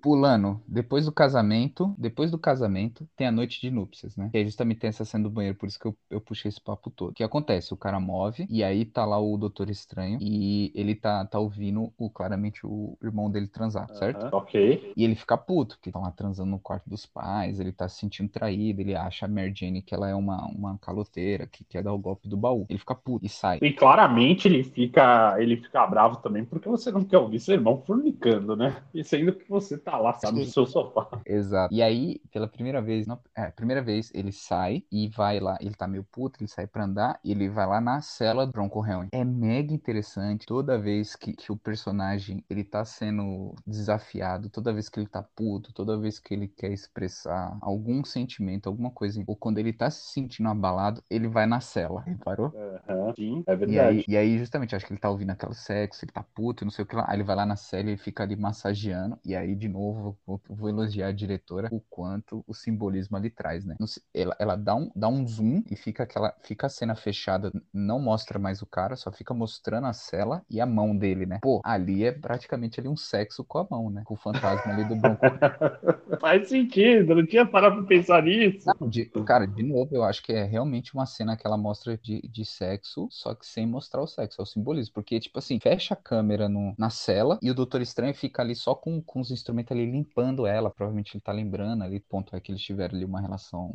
S9: Pulando, depois do casamento, depois do casamento, tem a noite de núpcias, né? Que aí justamente tem essa cena do banheiro, por isso que eu, eu puxei esse papo todo. O que acontece? O cara move, e aí tá lá o Doutor Estranho, e ele tá, tá ouvindo o, claramente o irmão dele transar, certo?
S8: Ok.
S9: E ele fica puto, porque estão lá transando no quarto dos pais, ele tá se sentindo traído, ele acha a Mary Jane que ela é uma, uma caloteira, que quer dar o golpe do baú. Ele fica puto e sai.
S8: E claramente ele fica, ele fica bravo também porque você não quer ouvir seu irmão fornicando, né? E sendo que você tá lá, sabe, no seu sofá.
S9: Exato. E aí, pela primeira vez, não, é, primeira vez ele sai e vai lá, ele tá meio puto, ele sai pra andar e ele vai lá na cela do Bronco Helm. É mega interessante toda vez que, que o personagem ele tá sendo desafiado, toda vez que ele tá puto, toda vez que ele quer expressar algum sentimento, alguma coisa, ou quando ele tá se sentindo abalado, ele vai na cela. Reparou?
S8: Aham, sim, é
S9: E
S8: verdade.
S9: aí, e aí, justamente, acho que ele tá ouvindo aquele sexo, ele tá puto, não sei o que lá. Aí ele vai lá na cela e fica ali massageando. E aí, de novo, vou, vou elogiar a diretora o quanto o simbolismo ali traz, né? Não sei- ela ela dá, um, dá um zoom e fica aquela. Fica a cena fechada, não mostra mais o cara, só fica mostrando a cela e a mão dele, né? Pô, ali é praticamente ali um sexo com a mão, né? Com o fantasma ali do Bronco.
S8: Faz sentido, não tinha parado pra pensar nisso.
S9: Não, de- cara, de novo, eu acho que é realmente uma cena que ela mostra de, de sexo, só que sem mostrar o sexo, é o simbolismo. Porque, tipo assim, fecha a câmera no- na cela e o Doutor Estranho fica ali só com, com os instrumentos ali limpando ela. Provavelmente ele tá lembrando ali, ponto é que eles tiveram ali uma relação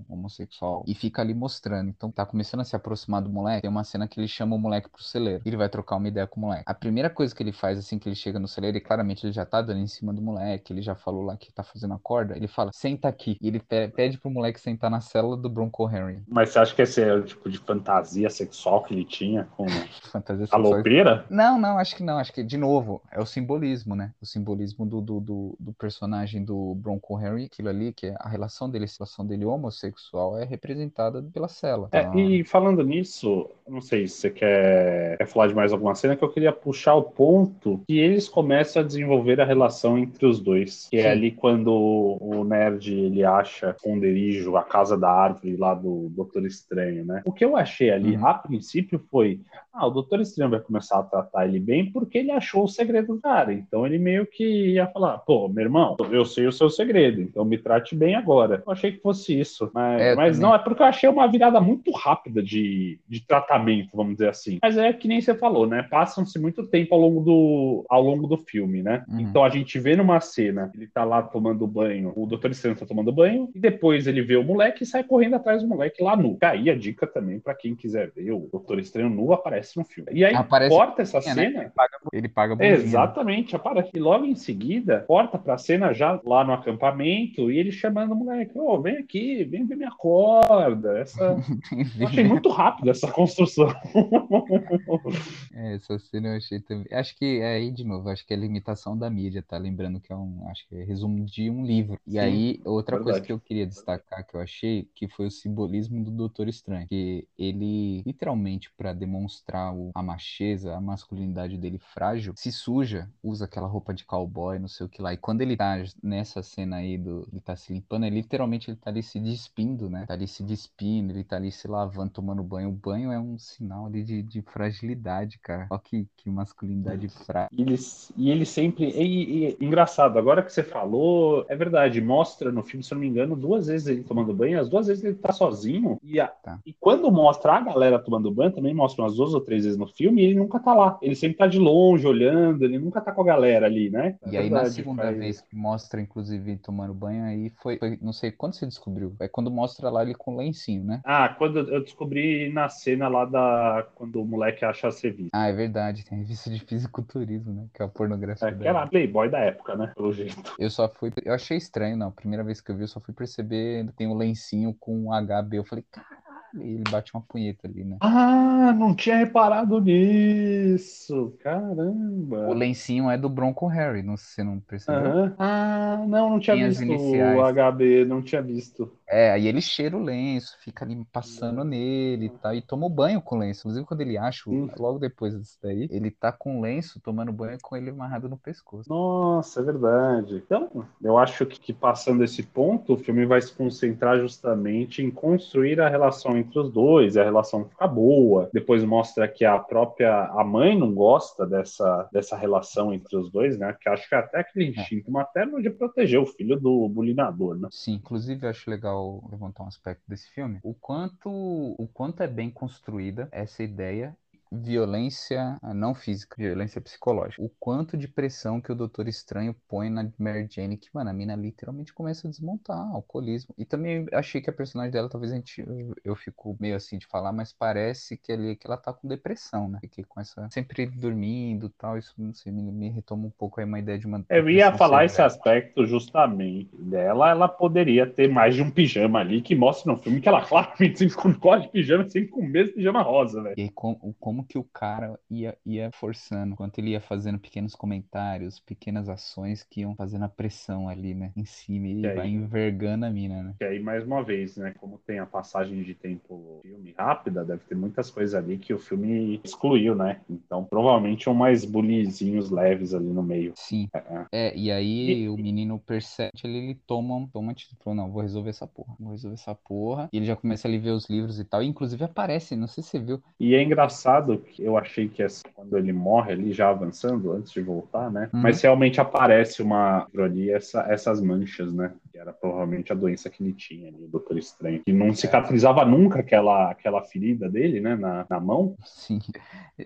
S9: homossexual e fica ali mostrando. Então tá começando a se aproximar do moleque. Tem uma cena que ele chama o moleque pro celeiro. Ele vai trocar uma ideia com o moleque. A primeira coisa que ele faz assim que ele chega no celeiro, e claramente ele já tá dando em cima do moleque, ele já falou lá que tá fazendo a corda, ele fala, senta aqui. E ele pe- pede pro moleque sentar na cela do Bronco Henry.
S8: Mas você acha que esse é o tipo de fantasia sexual que ele tinha com
S9: Fantasia
S8: a
S9: sexual.
S8: loupeira?
S9: Não, não, acho que não. Acho que, de novo, é o simbolismo, né? O simbolismo do, do, do, do personagem do Bronco Henry, aquilo ali, que é a relação dele, a relação dele homossexual, é representada pela cela.
S8: É,
S9: Então,
S8: e falando nisso, não sei se você quer, quer falar de mais alguma cena, que eu queria puxar o ponto que eles começam a desenvolver a relação entre os dois. Que
S9: Sim.
S8: é ali quando o nerd ele acha esconderijo, a casa da árvore lá do Doutor Estranho, né? O que eu achei ali
S9: Uhum.
S8: a princípio foi: ah, o Doutor Estranho vai começar a tratar ele bem porque ele achou o segredo do cara. Então ele meio que ia falar: pô, meu irmão, eu sei o seu segredo, então me trate bem agora. Eu achei que fosse isso. Mas,
S9: É,
S8: mas não, é porque eu achei uma virada muito rápida de, de tratamento, vamos dizer assim. Mas é que nem você falou, né? Passam-se muito tempo ao longo do, ao longo do filme, né?
S9: Uhum.
S8: Então a gente vê numa cena, ele tá lá tomando banho, o Doutor Estranho tá tomando banho, e depois ele vê o moleque e sai correndo atrás do moleque lá nu. Fica Aí a dica também pra quem quiser ver, o Doutor Estranho nu aparece no filme. E aí
S9: Aparece
S8: corta essa
S9: é, né?
S8: cena.
S9: Ele paga, ele paga?
S8: Exatamente, aparece. E logo em seguida, corta pra cena já lá no acampamento e ele chamando o moleque: Ô, vem aqui, vem ver minha corda. Essa... Eu achei muito rápido essa construção.
S9: É, essa cena eu achei também. Acho que é aí de novo, acho que é limitação da mídia, tá? Lembrando que é um, acho que é resumo de um livro. E
S8: Sim,
S9: aí, outra coisa
S8: verdade.
S9: que eu queria destacar que eu achei que foi o simbolismo do Doutor Estranho, que ele literalmente para demonstrar o- a macheza, a masculinidade dele frágil, se suja, usa aquela roupa de cowboy, não sei o que lá. E quando ele tá nessa cena aí do ele tá se limpando, ele literalmente ele tá ali se despindo, né? Tá ali se despindo, ele tá ali se lavando, tomando banho. O banho é um sinal ali de, de fragilidade, cara. Olha que, que masculinidade frágil.
S8: E ele, e ele sempre. E, e- engraçado, agora que você falou, é verdade, mostra no filme, se eu não me engano, duas vezes ele tomando banho, as duas vezes ele tá sozinho. E, a-
S9: Tá.
S8: e quando mostra a galera tomando banho, também mostra umas duas ou três vezes no filme, e ele nunca tá lá. Ele sempre tá de longe, olhando, ele nunca tá com a galera ali, né? É
S9: E aí, na
S8: verdade,
S9: segunda
S8: faz-
S9: vez que mostra, inclusive, tomando banho, aí foi, foi- não sei quando você descobriu descobriu? É quando mostra lá ele com lencinho, né?
S8: Ah, quando eu descobri na cena lá da. Quando o moleque acha a revista.
S9: Ah, é verdade. Tem a revista de fisiculturismo, né? Que é a pornografia.
S8: É, que era Playboy da época, né? Pelo jeito.
S9: Eu só fui. Eu achei estranho, não. Primeira vez que eu vi, eu só fui perceber. Tem um lencinho com um HB. Eu falei, caralho. E ele bate uma punheta ali, né?
S8: Ah, não tinha reparado nisso. Caramba.
S9: O lencinho é do Bronco Harry, não, você não percebeu?
S8: Ah, não, não tinha
S9: Tem
S8: visto o HB, não tinha visto.
S9: É, aí ele cheira o lenço, fica ali passando nele e tal, e toma o banho com o lenço. Inclusive, quando ele acha, o- logo depois disso daí, ele tá com o lenço, tomando banho com ele amarrado no pescoço.
S8: Nossa, é verdade. Então, eu acho que, que passando esse ponto, o filme vai se concentrar justamente em construir a relação entre os dois, a relação fica boa. Depois mostra que a própria a mãe não gosta dessa, dessa relação entre os dois, né? Que acho que é até aquele instinto materno de proteger o filho do bulinador, né?
S9: Sim, inclusive eu acho legal levantar um aspecto desse filme, o quanto, o quanto é bem construída essa ideia violência ah, não física, violência psicológica. O quanto de pressão que o Doutor Estranho põe na Mary Jane, que, mano, a mina literalmente começa a desmontar, alcoolismo. E também achei que a personagem dela, talvez a gente, eu, eu fico meio assim de falar, mas parece que, ele, que ela tá com depressão, né? Fiquei com essa, sempre dormindo e tal, isso, não sei, me, me retoma um pouco aí uma ideia de uma
S8: Eu ia falar esse aspecto justamente dela. Ela poderia ter mais de um pijama ali que mostra no filme que ela claramente sempre gosta de pijama, sempre com o mesmo pijama rosa, velho.
S9: E aí, como, como que o cara ia, ia forçando, enquanto ele ia fazendo pequenos comentários, pequenas ações que iam fazendo a pressão ali, né, em cima, e
S8: E aí?
S9: vai envergando a mina, né?
S8: E aí, mais uma vez, né? Como tem a passagem de tempo filme rápida, deve ter muitas coisas ali que o filme excluiu, né? Então, provavelmente, são mais bullyingzinhos leves ali no meio.
S9: Sim.
S8: É, é.
S9: É, e aí o menino percebe, ele, ele toma, toma atitude, falou, não, vou resolver essa porra, vou resolver essa porra. E ele já começa a ali ver os livros e tal, e inclusive aparece, não sei se você viu,
S8: E é engraçado que eu achei que assim, quando ele morre ali, já avançando, antes de voltar, né?
S9: Uhum.
S8: Mas realmente aparece uma ali, essa, essas manchas, né? Que era provavelmente a doença que ele tinha ali, o Doutor Estranho. Que não cicatrizava nunca aquela, aquela ferida dele, né? Na, na mão,
S9: sim,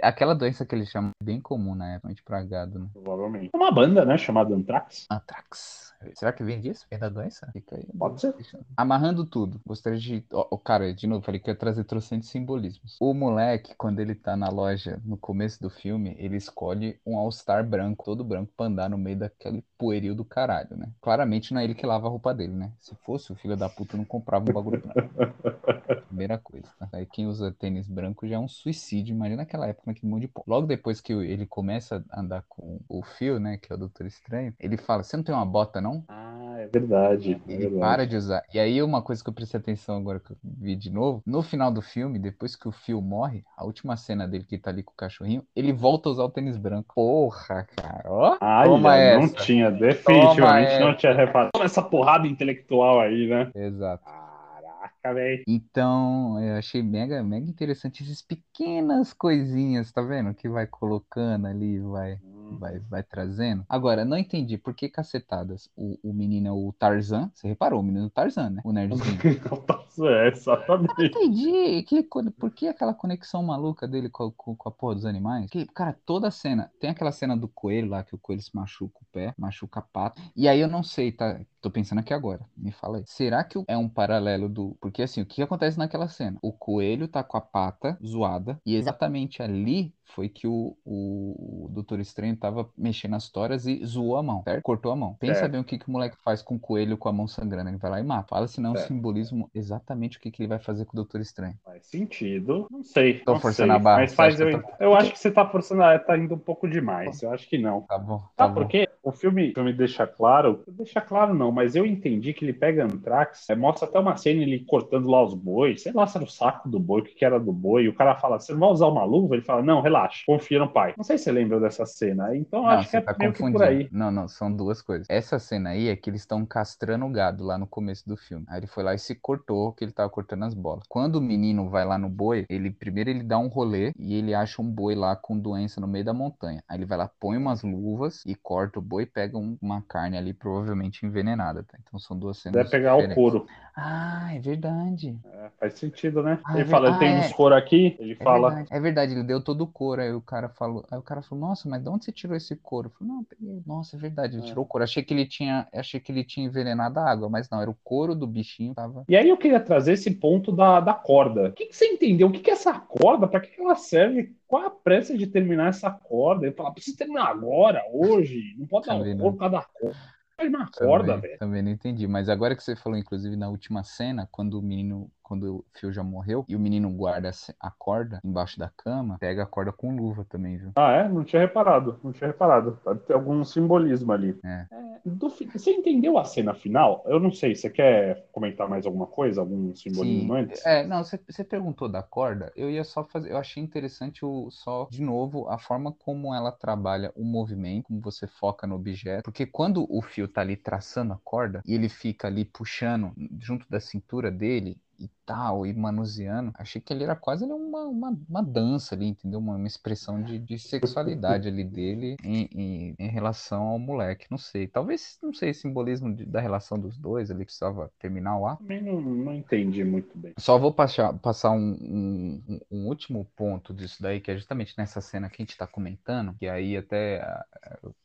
S9: aquela doença que ele chama bem comum na época, de pra gado, né?
S8: provavelmente. Uma banda, né? Chamada Anthrax.
S9: Antrax. Será que vem disso? Vem da doença? Fica aí.
S8: Pode ser.
S9: Amarrando tudo, gostaria de. Ó, ó, cara, de novo, falei que ia trazer trocentos simbolismos. O moleque, quando ele tá na loja no começo do filme, ele escolhe um All-Star branco, todo branco, pra andar no meio daquele poeril do caralho, né? Claramente não é ele que lava a roupa dele, né? Se fosse, o filho da puta não comprava um bagulho branco. Primeira coisa, tá? Aí quem usa tênis branco já é um suicídio, imagina naquela época, naquele monte de pó. Logo depois que ele começa a andar com o Phil, né, que é o Doutor Estranho, ele fala, você não tem uma bota, não?
S8: Ah, é verdade. É
S9: Ele
S8: verdade.
S9: para de usar. E aí, uma coisa que eu prestei atenção agora que eu vi de novo, no final do filme, depois que o Phil morre, a última cena dele que tá ali com o cachorrinho, ele volta a usar o tênis branco. Porra, cara, ó.
S8: Ah,
S9: toma
S8: não
S9: essa.
S8: tinha, definitivamente não tinha reparado. Toma essa porrada intelectual aí, né?
S9: Exato.
S8: Caraca, velho.
S9: Então, eu achei mega, mega interessante essas pequenas coisinhas, tá vendo? Que vai colocando ali, vai, vai, vai trazendo. Agora, não entendi por que cacetadas o, o menino é o Tarzan. Você reparou, o menino é o Tarzan, né? O nerdzinho.
S8: É, exatamente.
S9: entendi que, por que aquela conexão maluca dele com, com, com a porra dos animais. Que, cara, toda a cena. Tem aquela cena do coelho lá, que o coelho se machuca o pé, machuca a pata. E aí eu não sei, tá? Tô pensando aqui agora. Me fala aí. Será que é um paralelo do. Porque assim, o que acontece naquela cena? O coelho tá com a pata zoada. E exatamente ali foi que o, o, o Doutor Estranho tava mexendo as toras e zoou a mão, certo? Cortou a mão. Pensa
S8: Certo.
S9: bem o que, que o moleque faz com o coelho com a mão sangrando. Ele vai lá e mata. Fala se não é simbolismo exatamente o que, que ele vai fazer com o Doutor Estranho.
S8: Faz sentido. Não sei.
S9: Tô
S8: não
S9: forçando
S8: sei,
S9: a barra,
S8: Mas faz eu,
S9: eu
S8: acho que você tá forçando, a- tá indo um pouco demais. Eu acho que não.
S9: Tá bom.
S8: Tá,
S9: Tá bom.
S8: porque o filme, o filme deixa claro, deixa claro não, mas eu entendi que ele pega Antrax, é, mostra até uma cena ele cortando lá os bois, sei lá se era o saco do boi, o que que era do boi, e o cara fala, você não vai usar uma luva? Ele fala, não, relaxa, confia no pai. Não sei se você lembra dessa cena, então
S9: Não,
S8: acho que é
S9: tá
S8: meio que por
S9: confundindo.
S8: aí.
S9: Não, não, são duas coisas. Essa cena aí é que eles estão castrando o gado lá no começo do filme. Aí ele foi lá e se cortou, que ele tava cortando as bolas. Quando o menino vai lá no boi, ele primeiro ele dá um rolê e ele acha um boi lá com doença no meio da montanha. Aí ele vai lá, põe umas luvas e corta o boi e pega um- uma carne ali provavelmente envenenada, tá? Então são duas cenas
S8: Deve pegar o
S9: diferentes.
S8: couro.
S9: Ah, é verdade.
S8: É, faz sentido, né?
S9: Ah,
S8: ele
S9: é
S8: fala,
S9: ver-
S8: tem
S9: ah,
S8: uns
S9: é.
S8: couro aqui, ele
S9: É
S8: fala,
S9: verdade. É verdade, ele deu todo o couro couro. Aí o cara falou, aí o cara falou, nossa, mas de onde você tirou esse couro? Eu falei, não, peguei. Nossa, é verdade, ele
S8: É.
S9: tirou o couro. Achei que ele tinha, achei que ele tinha envenenado a água, mas não, era o couro do bichinho tava.
S8: E aí eu queria trazer esse ponto da, da corda. O que, que você entendeu? O que, que é essa corda? Para que, que ela serve? Qual a pressa de terminar essa corda? Ele fala, precisa terminar agora, hoje. Não pode dar um
S9: não.
S8: corpo cada corda. Terminar a corda,
S9: Também,
S8: velho.
S9: também não entendi. Mas agora que você falou, inclusive, na última cena, quando o menino, quando o Phil já morreu, e o menino guarda a corda embaixo da cama, pega a corda com luva também, viu?
S8: Ah, é? Não tinha reparado. Não tinha reparado. Pode ter algum simbolismo ali.
S9: É.
S8: Do Você entendeu a cena final? Eu não sei. Você quer comentar mais alguma coisa? Algum simbolismo
S9: Sim.
S8: antes?
S9: É, não, você, você perguntou da corda, eu ia só fazer, eu achei interessante o, só, de novo, a forma como ela trabalha o movimento, como você foca no objeto, porque quando o fio tá ali traçando a corda, e ele fica ali puxando junto da cintura dele, e tal, e manuseando, achei que ele era quase ali uma, uma, uma dança ali, entendeu? Uma, uma expressão de, de sexualidade ali dele em, em, em relação ao moleque, não sei, talvez, não sei, simbolismo de- da relação dos dois, ele precisava terminar o ato,
S8: Também não, não entendi muito bem.
S9: só vou passar, passar um, um- um- último ponto disso daí, que é justamente nessa cena que a gente tá comentando, que aí até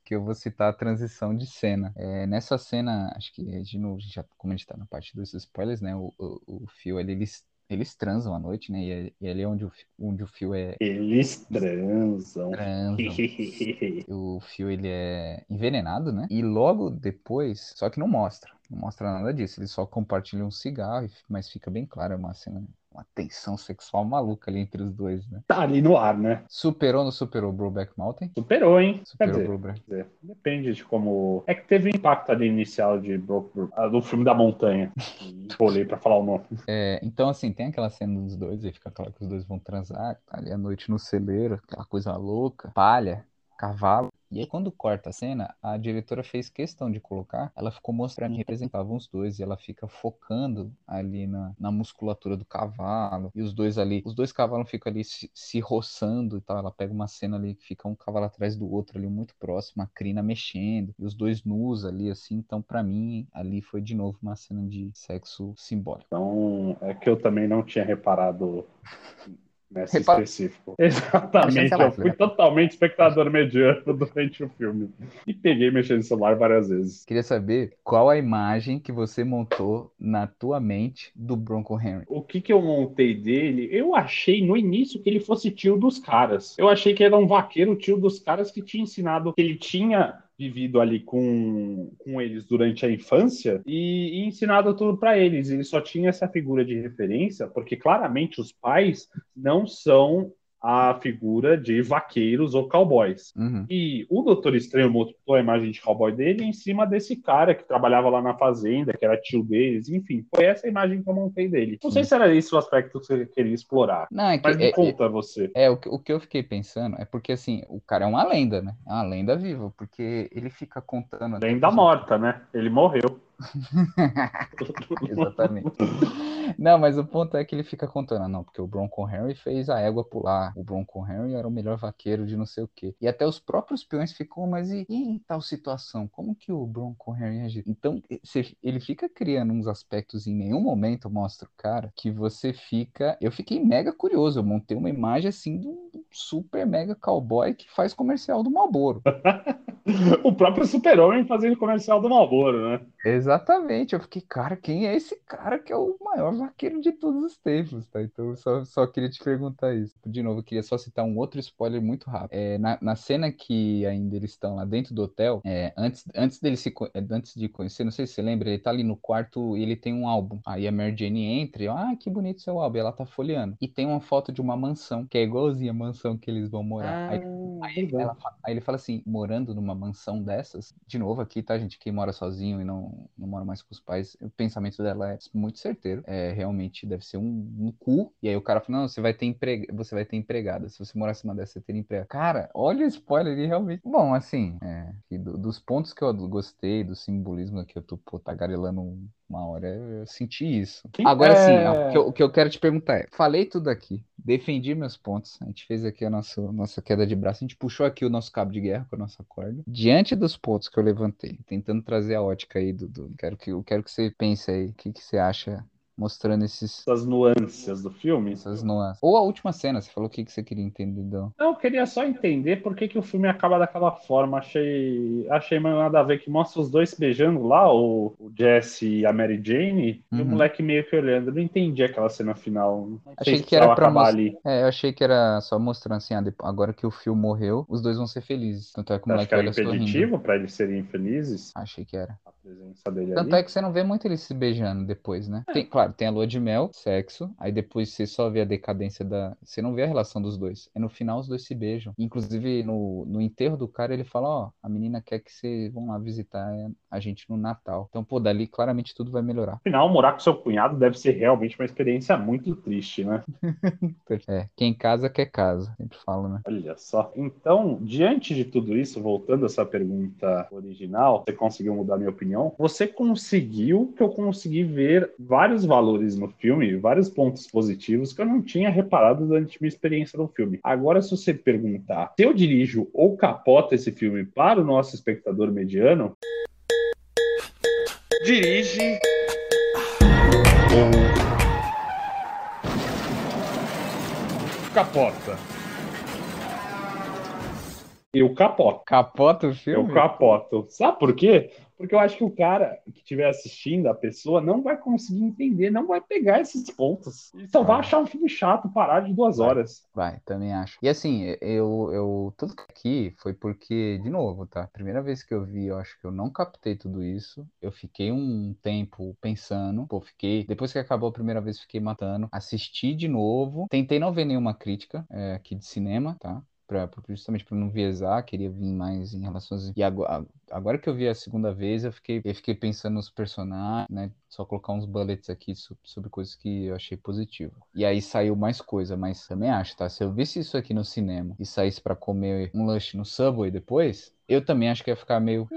S9: que eu vou citar a transição de cena. É, nessa cena, acho que de novo, a gente já, como a gente tá na parte dos spoilers, né? O, o, o Phil, ele, eles, eles transam à noite, né? E, é- e ali é onde o, onde o Phil é.
S8: Eles transam.
S9: Transam. O Phil, ele é envenenado, né? E logo depois, só que não mostra, não mostra nada disso. Ele só compartilha um cigarro, mas fica bem claro, é uma cena, uma tensão sexual maluca ali entre os dois, né?
S8: tá ali no ar, né?
S9: Superou ou não superou o Brokeback Mountain?
S8: Superou, hein? Quer
S9: Superou o
S8: dizer,
S9: Brokeback.
S8: quer dizer, depende de como. É que teve um impacto ali inicial de ah, do filme da montanha. Bolei pra falar o nome.
S9: É, então, assim, tem aquela cena dos dois, aí fica claro que os dois vão transar, tá ali à noite no celeiro, aquela coisa louca, palha, cavalo. E aí, quando corta a cena, a diretora fez questão de colocar, ela ficou mostrando que representavam os dois, e ela fica focando ali na, na musculatura do cavalo, e os dois ali, os dois cavalos ficam ali se, se roçando e tal. Ela pega uma cena ali que fica um cavalo atrás do outro ali, muito próximo, a crina mexendo, e os dois nus ali, assim. Então, pra mim, ali foi de novo uma cena de sexo simbólico.
S8: Então, é que eu também não tinha reparado nessa
S9: Repara-
S8: específico. Exatamente,
S9: Achei
S8: eu fui totalmente espectador mediano durante o filme. E peguei mexendo no celular várias vezes.
S9: Queria saber qual a imagem que você montou na tua mente do Bronco Henry.
S8: O que que eu montei dele? Eu achei no início que ele fosse tio dos caras. Eu achei que era um vaqueiro tio dos caras que tinha ensinado que ele tinha vivido ali com, com eles durante a infância e, e ensinado tudo pra eles. Ele só tinha essa figura de referência porque claramente os pais não são a figura de vaqueiros ou cowboys.
S9: Uhum.
S8: E o Doutor Estranho montou a imagem de cowboy dele em cima desse cara que trabalhava lá na fazenda, que era tio deles, enfim. Foi essa imagem que eu montei dele. Não sei se era esse o aspecto que você queria explorar.
S9: Não, é que
S8: Mas me
S9: é,
S8: conta você.
S9: é, o, que- o que eu fiquei pensando é porque assim, o cara é uma lenda, né? É uma lenda viva, porque ele fica contando.
S8: Além da morta, né? Ele morreu.
S9: Exatamente. Não, mas o ponto é que ele fica contando, ah, não, porque o Bronco Henry fez a égua pular, o Bronco Henry era o melhor vaqueiro de não sei o quê. E até os próprios peões ficam, mas e, e em tal situação? Como que o Bronco Henry agiu? Então, ele fica criando uns aspectos, em nenhum momento mostra o cara, que você fica. Eu fiquei mega curioso, eu montei uma imagem assim de um super mega cowboy que faz comercial do Marlboro.
S8: O próprio Super-Homem fazendo comercial do Marlboro, né?
S9: Exatamente, eu fiquei, cara, quem é esse cara que é o maior vaqueiro de todos os tempos, tá? Então eu só, só queria te perguntar isso. De novo, eu queria só citar um outro spoiler muito rápido. É, na, na cena que ainda eles estão lá dentro do hotel, é, antes, antes dele se, é, antes de conhecer, não sei se você lembra, ele tá ali no quarto e ele tem um álbum. Aí a Mary Jane entra e, ah, que bonito seu álbum, e ela tá folheando. E tem uma foto de uma mansão, que é igualzinha a mansão que eles vão morar. Aí, aí ela aí ele fala assim, morando numa mansão dessas, de novo aqui, tá, gente? Quem mora sozinho e não, não mora mais com os pais, o pensamento dela é muito certeiro. É, realmente deve ser um, um cu. E aí o cara fala, não, você vai ter empre... você vai ter empregada. Se você morar acima dessa, você teria empregada. Cara, olha o spoiler ali, realmente. Bom, assim, é, do- dos pontos que eu gostei, do simbolismo que eu tô pô, tagarelando um- uma hora, eu senti isso.
S8: Sim,
S9: Agora sim,
S8: é-
S9: ó, o que eu, o que eu quero te perguntar é: falei tudo aqui, defendi meus pontos, a gente fez aqui a nossa, nossa queda de braço, a gente puxou aqui o nosso cabo de guerra com a nossa corda. Diante dos pontos que eu levantei, tentando trazer a ótica aí, Dudu, quero que, eu quero que você pense aí, o que, que você acha mostrando esses,
S8: Essas nuances do filme.
S9: essas nuances. Ou a última cena, você falou o que, que você queria entender, então.
S8: Não, eu queria só entender por que, que o filme acaba daquela forma. Achei, achei mais nada a ver que mostra os dois beijando lá, o, o Jesse e a Mary Jane, e o
S9: Uhum.
S8: moleque meio que olhando. Eu não entendi aquela cena final.
S9: Achei que era pra mostrar.
S8: ali.
S9: É, eu achei que era só mostrando assim, ah, agora que o Phil morreu, os dois vão ser felizes. Tanto é que o moleque
S8: que era
S9: olha sorrindo.
S8: impeditivo pra eles serem felizes?
S9: Achei que era.
S8: Presença dele
S9: Tanto
S8: ali.
S9: é que você não vê muito eles se beijando depois, né?
S8: É.
S9: Tem, claro, tem a lua de mel, sexo, aí depois você só vê a decadência da. Você não vê a relação dos dois. É no final os dois se beijam. Inclusive, no, no enterro do cara, ele fala: Ó, a menina quer que vocês vão lá visitar a gente no Natal. Então, pô, dali claramente tudo vai melhorar.
S8: Afinal, morar com seu cunhado deve ser realmente uma experiência muito triste, né?
S9: É, quem casa quer casa. Sempre falo, né?
S8: Olha só. Então, diante de tudo isso, voltando a essa pergunta original, você conseguiu mudar minha opinião? Você conseguiu que eu consegui ver vários valores no filme, vários pontos positivos que eu não tinha reparado durante minha experiência no filme. Agora, se você perguntar se eu dirijo ou capoto esse filme para o nosso espectador mediano, dirige ou capota. Eu capoto.
S9: Capota o filme?
S8: Eu capoto. Sabe por quê? Porque eu acho que o cara que estiver assistindo, a pessoa, não vai conseguir entender, não vai pegar esses pontos. E só vai achar um filme chato parar de duas horas.
S9: Vai, também acho. E assim, eu, eu tudo que aqui foi porque, de novo, tá? Primeira vez que eu vi, eu acho que eu não captei tudo isso. Eu fiquei um tempo pensando, pô, fiquei. Depois que acabou a primeira vez, fiquei matando. Assisti de novo. Tentei não ver nenhuma crítica é, aqui de cinema, tá? Pra, justamente para não viesar, queria vir mais em relação às... E agora, agora que eu vi a segunda vez, eu fiquei, eu fiquei pensando nos personagens, né? Só colocar uns bullets aqui so- sobre coisas que eu achei positivo. E aí saiu mais coisa, mas também acho, tá? Se eu visse isso aqui no cinema e saísse pra comer um lanche no Subway depois, eu também acho que ia ficar meio.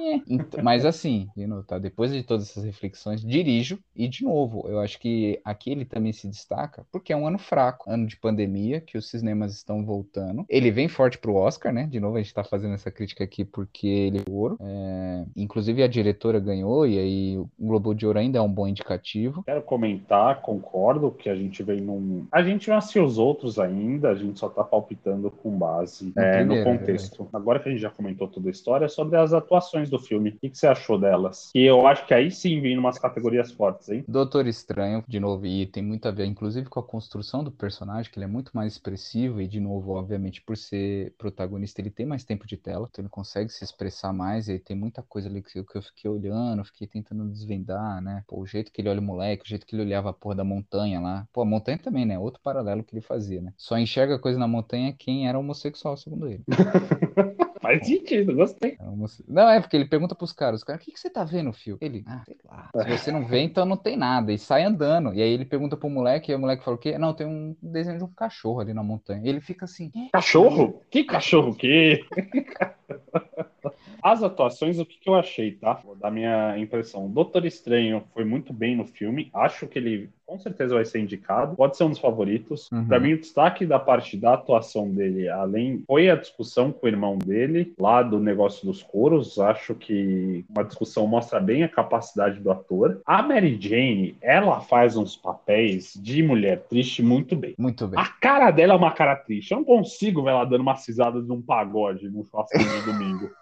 S9: Mas assim, tá? Depois de todas essas reflexões, dirijo e de novo, eu acho que aqui ele também se destaca porque é um ano fraco, ano de pandemia, que os cinemas estão voltando. Ele vem forte pro Oscar, né? De novo, a gente tá fazendo essa crítica aqui porque ele é ouro. É, Inclusive a diretora ganhou, e aí o Globo de Ouro ainda é um bom indicativo.
S8: Quero comentar, concordo que a gente vem num. A gente não assistiu os outros ainda, a gente só tá palpitando com base
S9: No
S8: é, no
S9: primeiro,
S8: contexto. Agora que a gente já comentou toda a história, sobre as atuações do filme. O que, que você achou delas? E eu acho que aí sim vem umas categorias fortes, hein?
S9: Doutor Estranho, de novo, e tem muito a ver, inclusive, com a construção do personagem, que ele é muito mais expressivo, e de novo, obviamente, por ser protagonista, ele tem mais tempo de tela, então ele consegue se expressar mais, e tem muita coisa ali que eu, que eu fiquei olhando, fiquei tentando desvendar, né? Pô, o jeito que ele olha o moleque, o jeito que ele olhava a porra da montanha lá. Pô, a montanha também, né? Outro paralelo que ele fazia, né? Só enxerga coisa na montanha quem era homossexual, segundo ele.
S8: Faz sentido, gostei.
S9: É homosse- Não, é porque ele pergunta pros caras, os caras, o que que você tá vendo, fio? Ele, ah, sei lá. Se você não vê, então não tem nada. E sai andando. E aí ele pergunta pro moleque, e o moleque fala o quê? Não, tem um desenho de um cachorro ali na montanha. E ele fica assim, "É?"
S8: Cachorro? Que cachorro que? As atuações, o que, que eu achei, tá? Vou dar minha impressão. O Doutor Estranho foi muito bem no filme. Acho que ele com certeza vai ser indicado. Pode ser um dos favoritos.
S9: Uhum.
S8: Pra mim, o destaque da parte da atuação dele, além, foi a discussão com o irmão dele, lá do negócio dos coros. Acho que uma discussão mostra bem a capacidade do ator. A Mary Jane, ela faz uns papéis de mulher triste muito bem.
S9: muito bem.
S8: A cara dela é uma cara triste. Eu não consigo ver ela dando uma cisada num pagode num churrasquinho de domingo.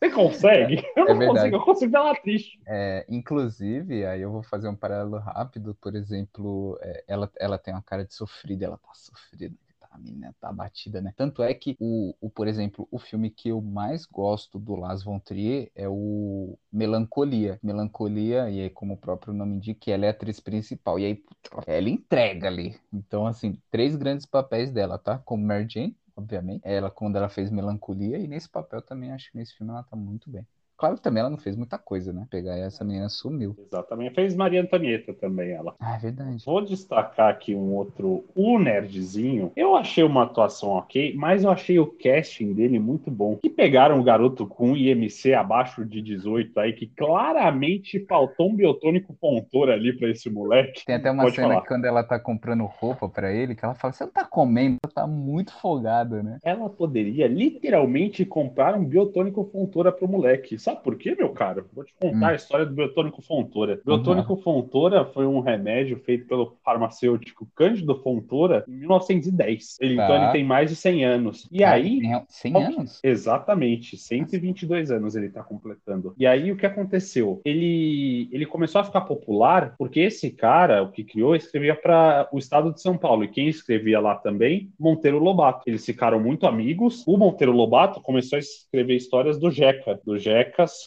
S8: Você consegue? Eu não
S9: É
S8: consigo, eu consigo ver ela triste.
S9: É, inclusive, aí eu vou fazer um paralelo rápido, por exemplo, é, ela, ela tem uma cara de sofrida, ela tá sofrida, tá, a menina tá abatida, né? Tanto é que, o, o, por exemplo, o filme que eu mais gosto do Lars von Trier é o Melancolia. Melancolia, e aí, como o próprio nome indica, ela é a atriz principal. E aí, ela entrega ali. Então, assim, três grandes papéis dela, tá? Como Mary Jane, obviamente. Ela, quando ela fez Melancolia, e nesse papel também, acho que nesse filme ela tá muito bem. Claro que também ela não fez muita coisa, né? Pegar essa menina sumiu.
S8: Exatamente. Fez Maria Antonieta também, ela.
S9: Ah, é verdade.
S8: Vou destacar aqui um outro, o nerdzinho. Eu achei uma atuação ok, mas eu achei o casting dele muito bom. Que pegaram um garoto com IMC abaixo de 18 aí, que claramente faltou um biotônico pontor ali pra esse moleque.
S9: Tem até uma
S8: Pode
S9: cena quando ela tá comprando roupa pra ele, que ela fala, você não tá comendo, tá muito folgada, né?
S8: Ela poderia literalmente comprar um biotônico fontora pro moleque. Sabe por quê, meu caro? Vou te contar
S9: Hum.
S8: a história do biotônico Fontoura.
S9: Vamos
S8: Biotônico Fontoura foi um remédio feito pelo farmacêutico Cândido Fontoura em 1910. Ele,
S9: Tá.
S8: Então ele tem mais de 100 anos. E
S9: Cara,
S8: aí,
S9: tem 100
S8: qual-
S9: anos?
S8: Exatamente, 122 anos ele está completando. E aí o que aconteceu? Ele, ele começou a ficar popular porque esse cara, o que criou, escrevia para o estado de São Paulo. E quem escrevia lá também? Monteiro Lobato. Eles ficaram muito amigos. O Monteiro Lobato começou a escrever histórias do Jeca, do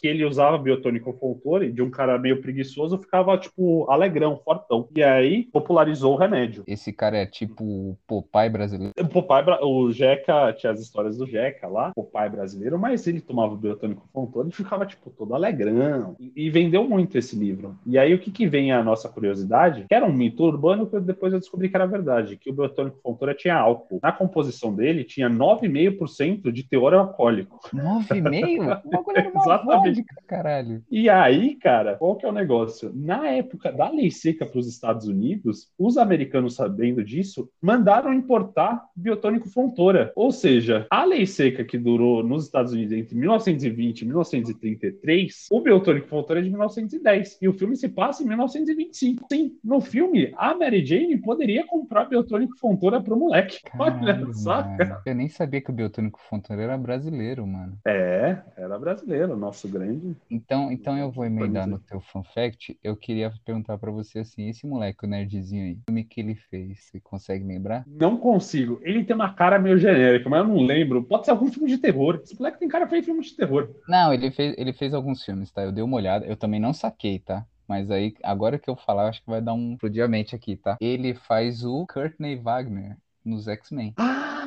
S8: Que ele usava biotônico Fontoura de um cara meio preguiçoso ficava tipo alegrão, fortão. E aí popularizou o remédio.
S9: Esse cara é tipo o Popeye brasileiro.
S8: O Popeye, o Jeca, tinha as histórias do Jeca lá, Popeye brasileiro, mas ele tomava o biotônico Fontoura e ficava, tipo, todo alegrão. E, e vendeu muito esse livro. E aí, o que que vem a nossa curiosidade? Que era um mito urbano que depois eu descobri que era verdade, que o biotônico Fontoura tinha álcool. Na composição dele, tinha 9,5% de teor alcoólico.
S9: 9,5? O bagulho era uma
S8: Exatamente.
S9: caralho.
S8: E aí, cara, qual que é o negócio? Na época da lei seca para os Estados Unidos, os americanos, sabendo disso, mandaram importar biotônico Fontoura. Ou seja, a lei seca que durou nos Estados Unidos entre 1920 e 1933, o biotônico Fontoura é de 1910. E o filme se passa em 1925. Sim, no filme, a Mary Jane poderia comprar biotônico Fontoura pro moleque. Olha só, cara.
S9: Eu nem sabia que o Biotônico Fontoura era brasileiro, mano.
S8: É, era brasileiro, nosso grande.
S9: Então, então eu vou emendar no teu fun fact. Eu queria perguntar pra você assim, esse moleque, o nerdzinho aí, o filme que ele fez, você consegue lembrar?
S8: Não consigo. Ele tem uma cara meio genérica, mas eu não lembro. Pode ser algum filme de terror. Esse moleque tem cara feio filme de terror.
S9: Não, ele fez, ele fez alguns filmes, tá? Eu dei uma olhada, eu também não saquei, tá? Mas aí, agora que eu falar, eu acho que vai dar um pro diamante aqui, tá? Ele faz o Courtney Wagner nos X-Men.
S8: Ah,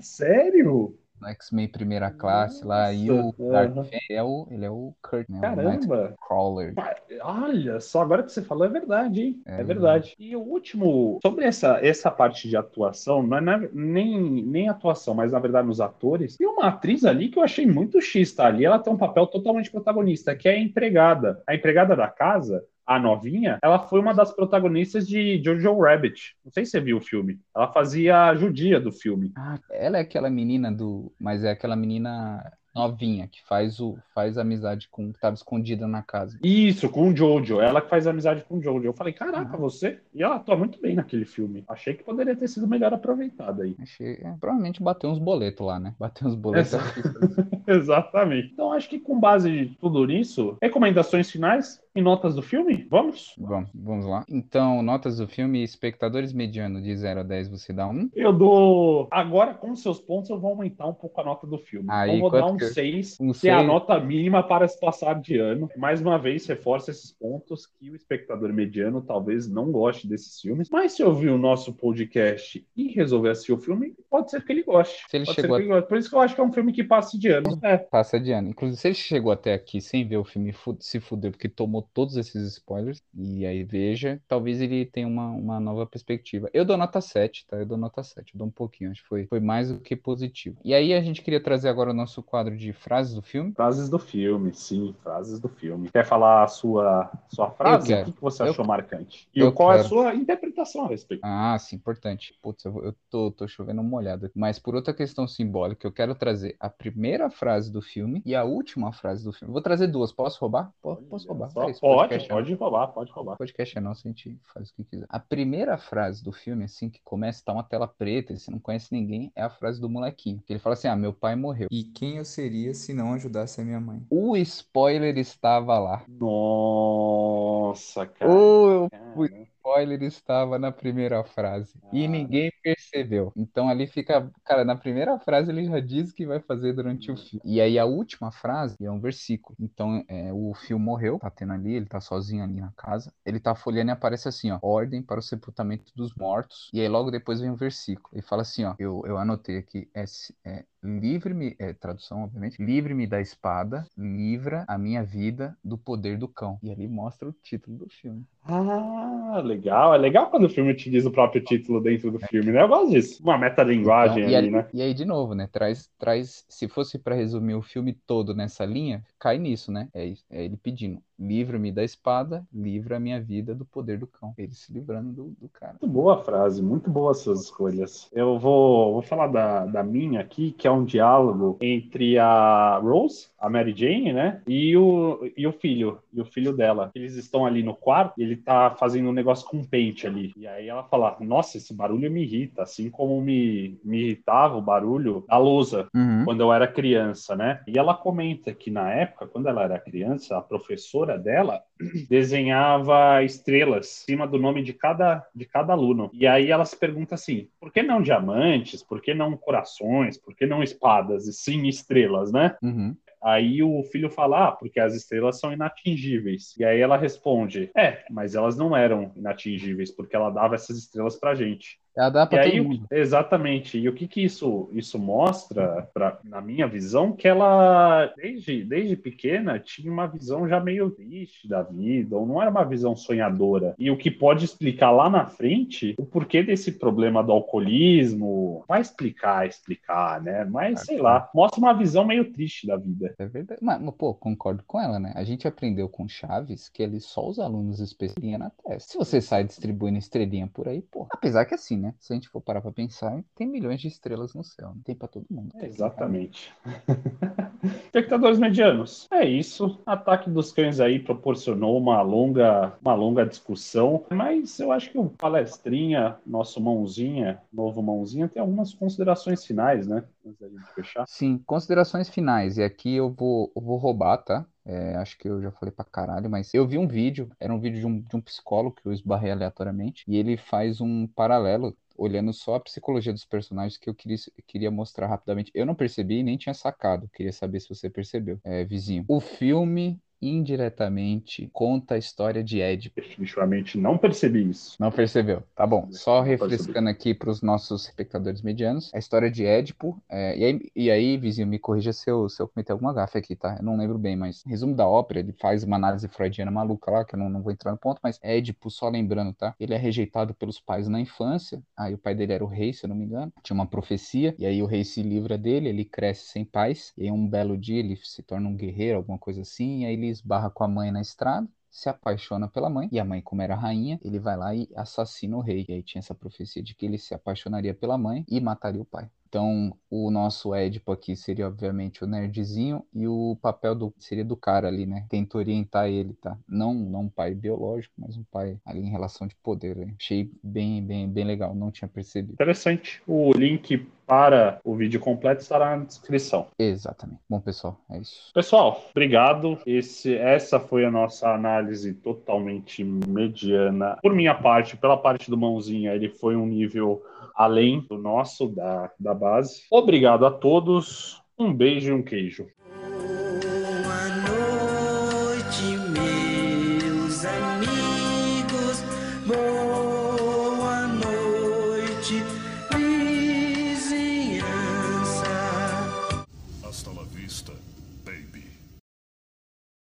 S8: sério?
S9: No X-Men Primeira Classe lá, e
S8: Nossa,
S9: o Dark. Fate é o, ele é o Kurt, né? O
S8: Caramba.
S9: Crawler.
S8: Olha, só agora que você falou é verdade, hein? É,
S9: É.
S8: verdade. E o último, sobre essa, essa parte de atuação, não é na- nem, nem atuação, mas na verdade nos atores, tem uma atriz ali que eu achei muito X, tá? Ali ela tem um papel totalmente protagonista, que é a empregada. A empregada da casa, a novinha, ela foi uma das protagonistas de Jojo Rabbit. Não sei se você viu o filme. Ela fazia a judia do filme.
S9: Ah, ela é aquela menina do. Mas é aquela menina novinha que faz o faz amizade com que tava escondida na casa.
S8: Isso, com o Jojo. Ela que faz amizade com o Jojo. Eu falei, caraca, você? E ela atua muito bem naquele filme. Achei que poderia ter sido melhor aproveitada aí.
S9: Achei, é, provavelmente bateu uns boletos lá, né? Bateu uns boletos.
S8: Essa- Exatamente. Então, acho que com base em tudo isso, recomendações finais e notas do filme? Vamos?
S9: Vamos, vamos lá. Então, notas do filme, espectadores mediano de 0 a 10, você dá um.
S8: Eu dou. Agora, com seus pontos, eu vou aumentar um pouco a nota do filme.
S9: Aí,
S8: então, vou dar um 6,
S9: um
S8: que é a nota mínima para se passar de ano. Mais uma vez, reforça esses pontos que o espectador mediano talvez não goste desses filmes. Mas se ouvir o nosso podcast e resolver assistir o filme, pode ser que ele goste.
S9: Se ele
S8: Pode ser
S9: chegou
S8: que ele goste. Por isso que eu acho que é um filme que passe de ano. É.
S9: Passa de ano. Inclusive, se ele chegou até aqui sem ver o filme, se fudeu porque tomou todos esses spoilers, e aí veja, talvez ele tenha uma, uma nova perspectiva. Eu dou nota 7, tá? Eu dou nota 7, eu dou um pouquinho, acho que foi, foi mais do que positivo. E aí a gente queria trazer agora o nosso quadro de frases do filme.
S8: Frases do filme, sim, frases do filme. Quer falar a sua, sua frase?
S9: quero.
S8: O que que você
S9: Eu-
S8: achou marcante? E
S9: eu
S8: qual é a
S9: quero.
S8: sua interpretação a respeito?
S9: Ah, sim, importante. Putz, eu, eu tô, tô chovendo uma olhada. Mas por outra questão simbólica, eu quero trazer a primeira frase do filme e a última frase do filme. Vou trazer duas. Posso roubar? Po- Posso roubar.
S8: Só
S9: É isso,
S8: pode,
S9: é
S8: pode roubar, pode roubar.
S9: O podcast é nosso, a gente faz o que quiser. A primeira frase do filme, assim, que começa, tá uma tela preta, e você não conhece ninguém, é a frase do molequinho. Que ele fala assim: Ah, meu pai morreu. E quem eu seria se não ajudasse a minha mãe? O spoiler estava lá.
S8: Nossa, cara.
S9: O
S8: Cara.
S9: Spoiler estava na primeira frase. E
S8: Ah.
S9: ninguém percebeu. Então ali fica. Cara, na primeira frase ele já diz o que vai fazer durante o filme. E aí a última frase é um versículo. Então é, o fio morreu, tá tendo ali, ele tá sozinho ali na casa. Ele tá folheando e aparece assim, ó. Ordem para o sepultamento dos mortos. E aí logo depois vem um versículo. Ele fala assim, ó. Eu, eu anotei aqui. É, é livre-me, é, tradução, obviamente. Livre-me da espada, livra a minha vida do poder do cão. E ali mostra o título do filme.
S8: Ah, legal. É legal quando o filme diz o próprio título dentro do filme, né? Eu gosto disso. Uma metalinguagem
S9: Então,
S8: ali, né?
S9: e aí, de novo, né? Traz, traz. Se fosse pra resumir o filme todo nessa linha, cai nisso, né? É, é ele pedindo. Livra-me da espada, livra a minha vida do poder do cão. Ele se livrando do, do cara.
S8: Muito boa frase, muito boas suas escolhas. Eu vou, vou falar da, da minha aqui, que é um diálogo entre a Rose, a Mary Jane, né? E o, e o filho, e o filho dela. Eles estão ali no quarto, ele tá fazendo um negócio com pente ali. E aí ela fala: Nossa, esse barulho me irrita, assim como me, me irritava o barulho da lousa
S9: Uhum.
S8: quando eu era criança, né? E ela comenta que na época, quando ela era criança, a professora dela desenhava estrelas em cima do nome de cada, de cada aluno. E aí ela se pergunta assim: por que não diamantes? Por que não corações? Por que não espadas? E sim estrelas, né?
S9: Uhum.
S8: Aí o filho fala, ah, porque as estrelas são inatingíveis. E aí ela responde, é, mas elas não eram inatingíveis, porque ela dava essas estrelas pra gente.
S9: Ela dá
S8: E
S9: pra
S8: aí,
S9: todo
S8: o-
S9: mundo.
S8: exatamente. E o que que isso, isso mostra, pra, na minha visão, que ela, desde, desde pequena, tinha uma visão já meio triste da vida, ou não era uma visão sonhadora. E o que pode explicar lá na frente o porquê desse problema do alcoolismo, vai explicar, explicar, né? Mas, sei lá, mostra uma visão meio triste da vida.
S9: É verdade. Mas, mas, pô, concordo com ela, né? A gente aprendeu com Chaves que ele só os alunos especialistas na testa. Se você sai distribuindo estrelinha por aí, pô. Apesar que assim, né? Se a gente for parar pra pensar, tem milhões de estrelas no céu. Né? Tem pra todo mundo.
S8: É, exatamente. Espectadores medianos, é isso. Ataque dos Cães aí proporcionou uma longa, uma longa discussão, mas eu acho que o palestrinha, nosso mãozinha, novo mãozinha, tem algumas considerações finais, né? Antes da gente fechar.
S9: Sim, considerações finais. E aqui eu vou, eu vou roubar, tá? É, acho que eu já falei pra caralho, mas eu vi um vídeo, era um vídeo de um, de um psicólogo que eu esbarrei aleatoriamente, e ele faz um paralelo, olhando só a psicologia dos personagens que eu queria, queria mostrar rapidamente. Eu não percebi e nem tinha sacado, queria saber se você percebeu, é, vizinho. O filme indiretamente conta a história de Édipo.
S8: Definitivamente não percebi isso.
S9: Não percebeu? Tá bom. Só refrescando aqui para os nossos espectadores medianos, a história de Édipo. é, e, aí, e aí, vizinho, me corrija se eu, se eu cometer alguma gafe aqui, tá? Eu não lembro bem, mas resumo da ópera, ele faz uma análise freudiana maluca lá, que eu não, não vou entrar no ponto, mas Édipo, só lembrando, tá? Ele é rejeitado pelos pais na infância. Aí o pai dele era o rei, se eu não me engano. Tinha uma profecia, e aí o rei se livra dele, ele cresce sem pais, e aí um belo dia ele se torna um guerreiro, alguma coisa assim, e aí ele esbarra com a mãe na estrada se apaixona pela mãe, e a mãe, como era rainha, ele vai lá e assassina o rei. E aí tinha essa profecia de que ele se apaixonaria pela mãe e mataria o pai. Então, o nosso Édipo aqui seria, obviamente, o nerdzinho, e o papel do, seria do cara ali, né? Tenta orientar ele, tá? Não, não um pai biológico, mas um pai ali em relação de poder. né? Achei bem, bem, bem legal, não tinha percebido.
S8: Interessante. O link para o vídeo completo estará na descrição.
S9: Exatamente. Bom, pessoal, é isso.
S8: Pessoal, obrigado. Esse, essa foi a nossa análise totalmente mediana. Por minha parte, pela parte do Mãozinha, ele foi um nível além do nosso, da, da base. Obrigado a todos. Um beijo e um queijo.